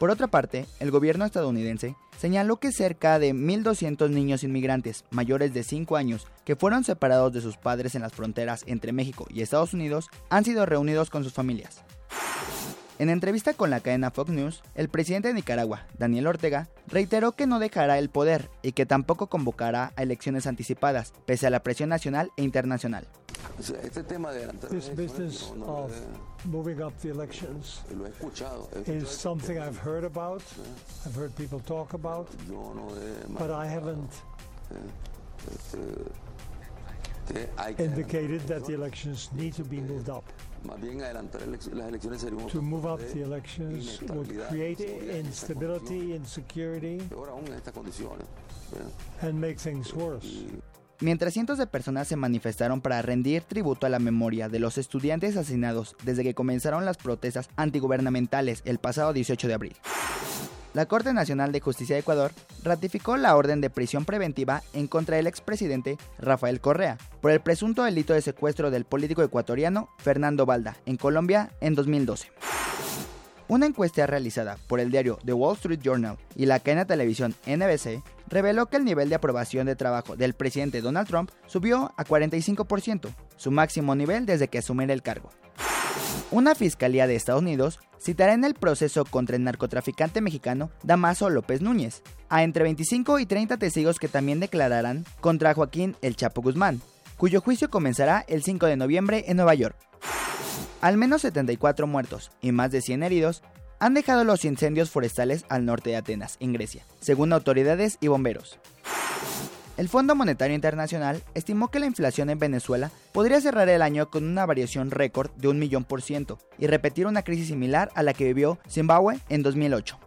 Por otra parte, el gobierno estadounidense señaló que cerca de 1.200 niños inmigrantes mayores de 5 años que fueron separados de sus padres en las fronteras entre México y Estados Unidos han sido reunidos con sus familias. En entrevista con la cadena Fox News, el presidente de Nicaragua, Daniel Ortega, reiteró que no dejará el poder y que tampoco convocará a elecciones anticipadas, pese a la presión nacional e internacional. Este tema de This business of moving up the elections lo he escuchado. is something I've heard about. I've heard people talk about, but I haven't que hay que indicated that the elections need to be moved up. más bien adelantar elec- las elecciones sería un To move up the elections would create inseguridad en esta instability, insecurity, Peor aún en estas condiciones. ¿verdad? and make things worse. Mientras cientos de personas se manifestaron para rendir tributo a la memoria de los estudiantes asesinados desde que comenzaron las protestas antigubernamentales el pasado 18 de abril. La Corte Nacional de Justicia de Ecuador ratificó la orden de prisión preventiva en contra del expresidente Rafael Correa por el presunto delito de secuestro del político ecuatoriano Fernando Balda en Colombia en 2012. Una encuesta realizada por el diario The Wall Street Journal y la cadena de televisión NBC reveló que el nivel de aprobación de trabajo del presidente Donald Trump subió a 45%, su máximo nivel desde que asumiera el cargo. Una fiscalía de Estados Unidos citará en el proceso contra el narcotraficante mexicano Damaso López Núñez a entre 25 y 30 testigos que también declararán contra Joaquín El Chapo Guzmán, cuyo juicio comenzará el 5 de noviembre en Nueva York. Al menos 74 muertos y más de 100 heridos han dejado los incendios forestales al norte de Atenas, en Grecia, según autoridades y bomberos. El Fondo Monetario Internacional estimó que la inflación en Venezuela podría cerrar el año con una variación récord de un millón por ciento y repetir una crisis similar a la que vivió Zimbabue en 2008.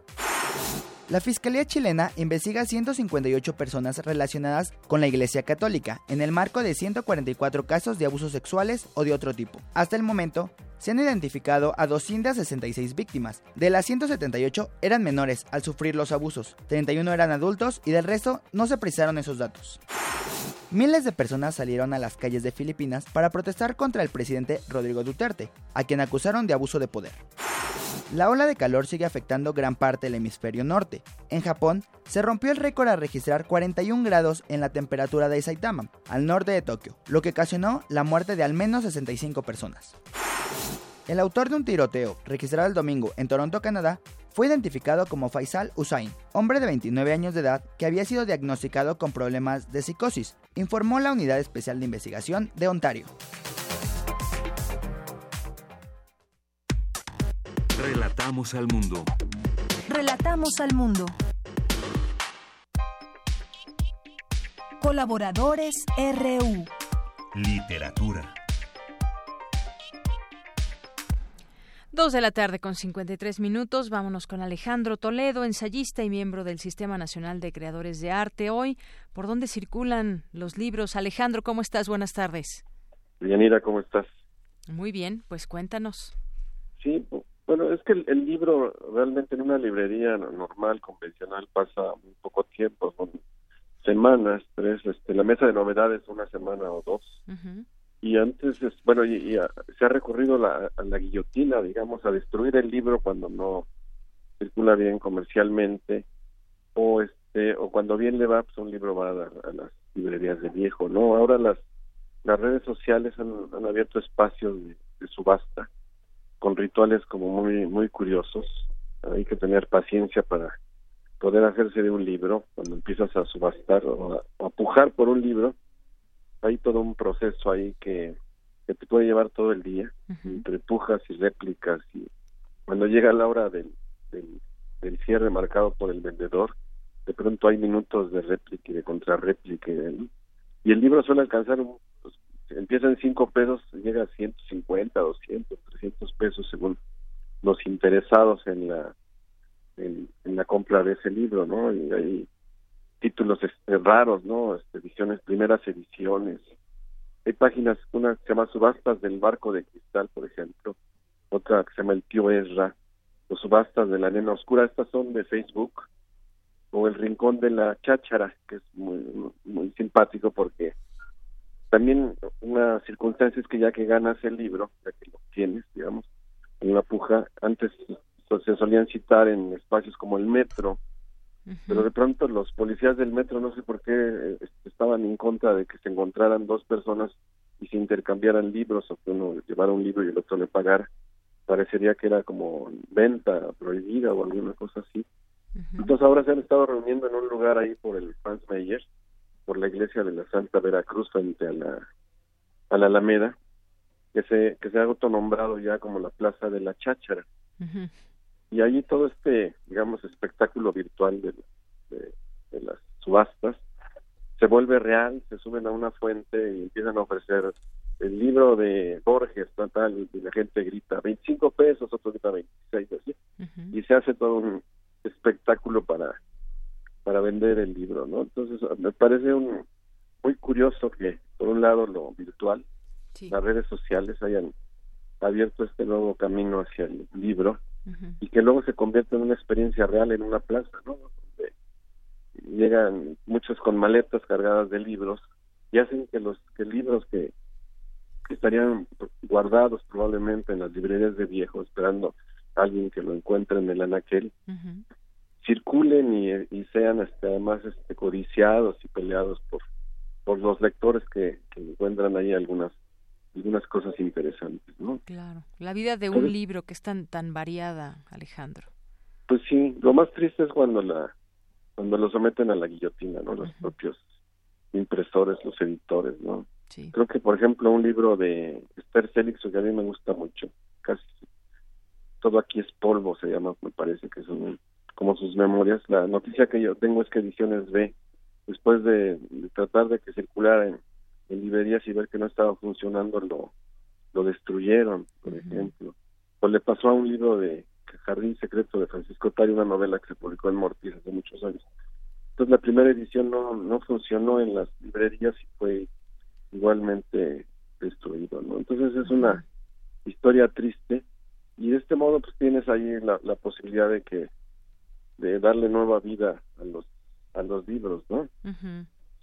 La Fiscalía chilena investiga a 158 personas relacionadas con la Iglesia Católica en el marco de 144 casos de abusos sexuales o de otro tipo. Hasta el momento, se han identificado a 266 víctimas. De las 178 eran menores al sufrir los abusos, 31 eran adultos y del resto no se precisaron esos datos. Miles de personas salieron a las calles de Filipinas para protestar contra el presidente Rodrigo Duterte, a quien acusaron de abuso de poder. La ola de calor sigue afectando gran parte del hemisferio norte. En Japón, se rompió el récord a registrar 41 grados en la temperatura de Saitama, al norte de Tokio, lo que ocasionó la muerte de al menos 65 personas. El autor de un tiroteo, registrado el domingo en Toronto, Canadá, fue identificado como Faisal Hussain, hombre de 29 años de edad que había sido diagnosticado con problemas de psicosis, informó la Unidad Especial de Investigación de Ontario. Relatamos al mundo. Relatamos al mundo. Colaboradores RU. Literatura. Dos de la tarde con 53 minutos. Vámonos con Alejandro Toledo, ensayista y miembro del Sistema Nacional de Creadores de Arte. Hoy, ¿por dónde circulan los libros? Alejandro, ¿cómo estás? Buenas tardes. Bienvenida, ¿cómo estás? Muy bien, pues cuéntanos. Sí, bueno, es que el, libro realmente en una librería normal, convencional, pasa muy poco tiempo, son semanas, tres, este, la mesa de novedades una semana o dos y antes, bueno, y, se ha recurrido la, a la guillotina, digamos, a destruir el libro cuando no circula bien comercialmente o este o cuando bien le va, pues un libro va a, las librerías de viejo, ¿no? Ahora las las redes sociales han, abierto espacios de, subasta con rituales como muy muy curiosos. Hay que tener paciencia para poder hacerse de un libro cuando empiezas a subastar o a pujar por un libro hay todo un proceso ahí que, que te puede llevar todo el día, entre pujas y réplicas y cuando llega la hora del, del, cierre marcado por el vendedor, de pronto hay minutos de réplica y de contrarréplica y el libro suele alcanzar, pues, empieza en cinco pesos, llega a 150, 200, 300 pesos según los interesados en la en, en la compra de ese libro, ¿no? Y hay títulos este, raros, ¿no? Este, ediciones, primeras ediciones. Hay páginas, una que se llama Subastas del Barco de Cristal, por ejemplo, otra que se llama El Tío Ezra, o Subastas de la Nena Oscura, estas son de Facebook, o El Rincón de la Cháchara, que es muy, muy simpático porque también una circunstancia es que ya que ganas el libro, ya que lo tienes, digamos, en una puja, antes se solían citar en espacios como el metro, pero de pronto los policías del metro no sé por qué eh, estaban en contra de que se encontraran dos personas y se intercambiaran libros o que uno llevara un libro y el otro le pagara. Parecería que era como venta prohibida o alguna cosa así. Entonces ahora se han estado reuniendo en un lugar ahí por el Franz Meyer por la iglesia de la Santa Veracruz frente a la a la Alameda que se que se ha autonombrado ya como la Plaza de la Cháchara y allí todo este, digamos, espectáculo virtual de, de, las subastas. Se vuelve real, se suben a una fuente y empiezan a ofrecer el libro de Borges, tal, y la gente grita 25 pesos, otro grita 26, así, y se hace todo un espectáculo para para vender el libro, ¿no? Entonces me parece un muy curioso que por un lado lo virtual, las redes sociales hayan abierto este nuevo camino hacia el libro y que luego se convierte en una experiencia real en una plaza, ¿no? Donde llegan muchos con maletas cargadas de libros y hacen que los que libros que, estarían guardados probablemente en las librerías de viejo esperando a alguien que lo encuentre en el anaquel circulen y, sean este, además este, codiciados y peleados por por los lectores que, que encuentran ahí algunas algunas cosas interesantes, ¿no? Claro, la vida de un libro que es tan tan variada, Alejandro. Pues sí, lo más triste es cuando la cuando lo someten a la guillotina, ¿no? Los propios impresores, los editores, ¿no? Sí. Creo que, por ejemplo, un libro de Esther que a mí me gusta mucho, casi todo aquí es polvo, se llama, me parece que son como sus memorias. La noticia que yo tengo es que Ediciones B, después de, de tratar de que circulara en en librerías y ver que no estaba funcionando lo, lo destruyeron, por ejemplo. O le pasó a un libro de Jardín Secreto de Francisco Tari, una novela que se publicó en Mortis hace muchos años. Entonces la primera edición no, no funcionó en las librerías y fue igualmente destruido, ¿no? Entonces es una historia triste y de este modo pues tienes ahí la, la posibilidad de que de darle nueva vida a los a los libros, ¿no?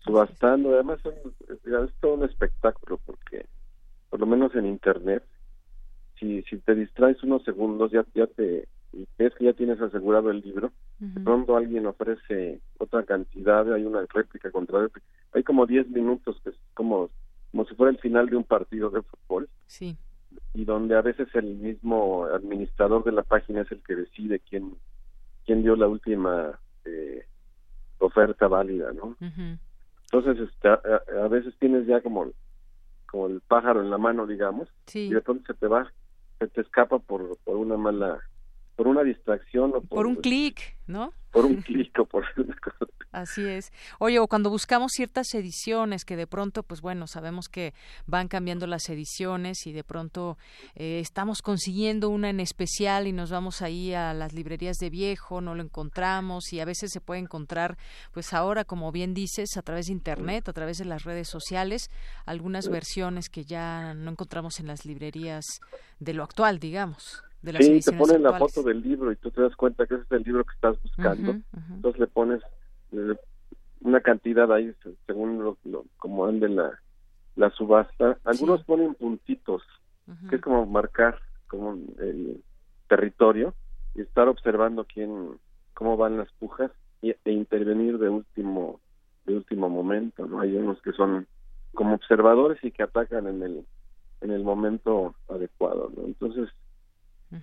Subastando, además es todo un espectáculo porque por lo menos en internet si, si te distraes unos segundos, ya, ya te ves que ya tienes asegurado el libro, de pronto alguien ofrece otra cantidad, hay una réplica contra réplica, hay como 10 minutos que es como, como si fuera el final de un partido de fútbol. Sí. Y donde a veces el mismo administrador de la página es el que decide quién, quién dio la última eh, oferta válida, ¿no? Entonces, este, a, veces tienes ya como, como el pájaro en la mano, digamos, y de pronto se te va, se te escapa por, por una mala por una distracción o por, un clic, ¿no? Por un clic o por Así es. Oye, o cuando buscamos ciertas ediciones que de pronto, pues bueno, sabemos que van cambiando las ediciones y de pronto eh, estamos consiguiendo una en especial y nos vamos ahí a las librerías de viejo, no lo encontramos y a veces se puede encontrar, pues ahora, como bien dices, a través de internet, a través de las redes sociales, algunas versiones que ya no encontramos en las librerías de lo actual, digamos sí, te ponen la foto del libro y tú te das cuenta que ese es el libro que estás buscando. Entonces le pones eh, una cantidad ahí según lo, como ande la, la subasta. Algunos ponen puntitos, que es como marcar como el territorio y estar observando quién cómo van las pujas y, e intervenir de último de último momento. no Hay unos que son como observadores y que atacan en el en el momento adecuado. ¿no? Entonces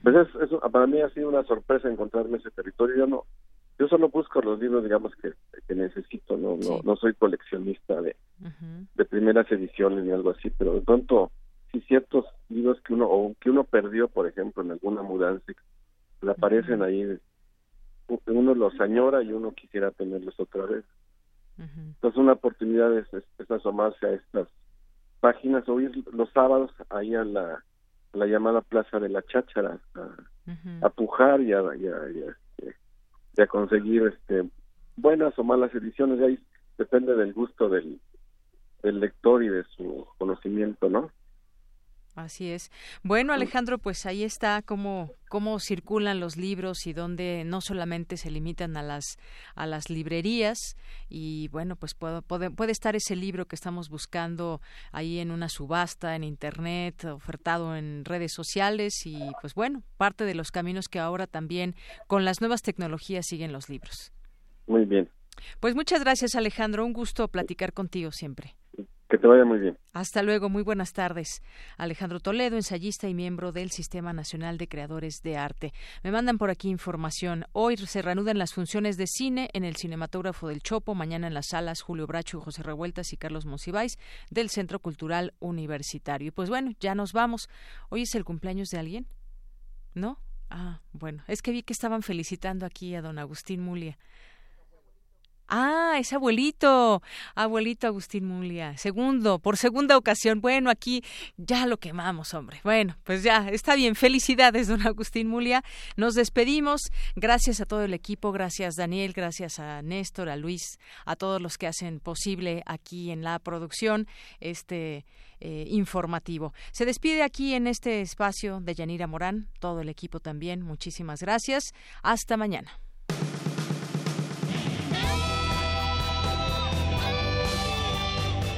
pues eso para mí ha sido una sorpresa encontrarme ese territorio. Yo no, yo solo busco los libros, digamos, que, que necesito, no, no, no soy coleccionista de, de primeras ediciones ni algo así, pero de pronto, si ciertos libros que uno, o que uno perdió, por ejemplo, en alguna mudanza, le aparecen ahí, uno los añora y uno quisiera tenerlos otra vez. Entonces una oportunidad es, es, asomarse a estas páginas o ir los sábados ahí a la la llamada Plaza de la Cháchara a, pujar y a, y a, conseguir este buenas o malas ediciones, ahí depende del gusto del, del lector y de su conocimiento, ¿no? Así es. Bueno, Alejandro, pues ahí está cómo, cómo circulan los libros y dónde no solamente se limitan a las, a las librerías y bueno, pues puede, puede, estar ese libro que estamos buscando ahí en una subasta, en internet, ofertado en redes sociales y pues bueno, parte de los caminos que ahora también con las nuevas tecnologías siguen los libros. Muy bien. Pues muchas gracias Alejandro, un gusto platicar contigo siempre. Que te vaya muy bien. Hasta luego, muy buenas tardes. Alejandro Toledo, ensayista y miembro del Sistema Nacional de Creadores de Arte. Me mandan por aquí información. Hoy se reanudan las funciones de cine en el Cinematógrafo del Chopo, mañana en las salas Julio Bracho, José Revueltas y Carlos Monsiváis del Centro Cultural Universitario. Y pues bueno, ya nos vamos. Hoy es el cumpleaños de alguien, ¿no? Ah, bueno, es que vi que estaban felicitando aquí a don Agustín Mulia. Ah, ese abuelito, abuelito Agustín Mulia, segundo, por segunda ocasión. Bueno, aquí ya lo quemamos, hombre. Bueno, pues ya, está bien. Felicidades, don Agustín Mulia. Nos despedimos. Gracias a todo el equipo, gracias Daniel, gracias a Néstor, a Luis, a todos los que hacen posible aquí en la producción este eh, informativo. Se despide aquí en este espacio de Yanira Morán, todo el equipo también. Muchísimas gracias. Hasta mañana.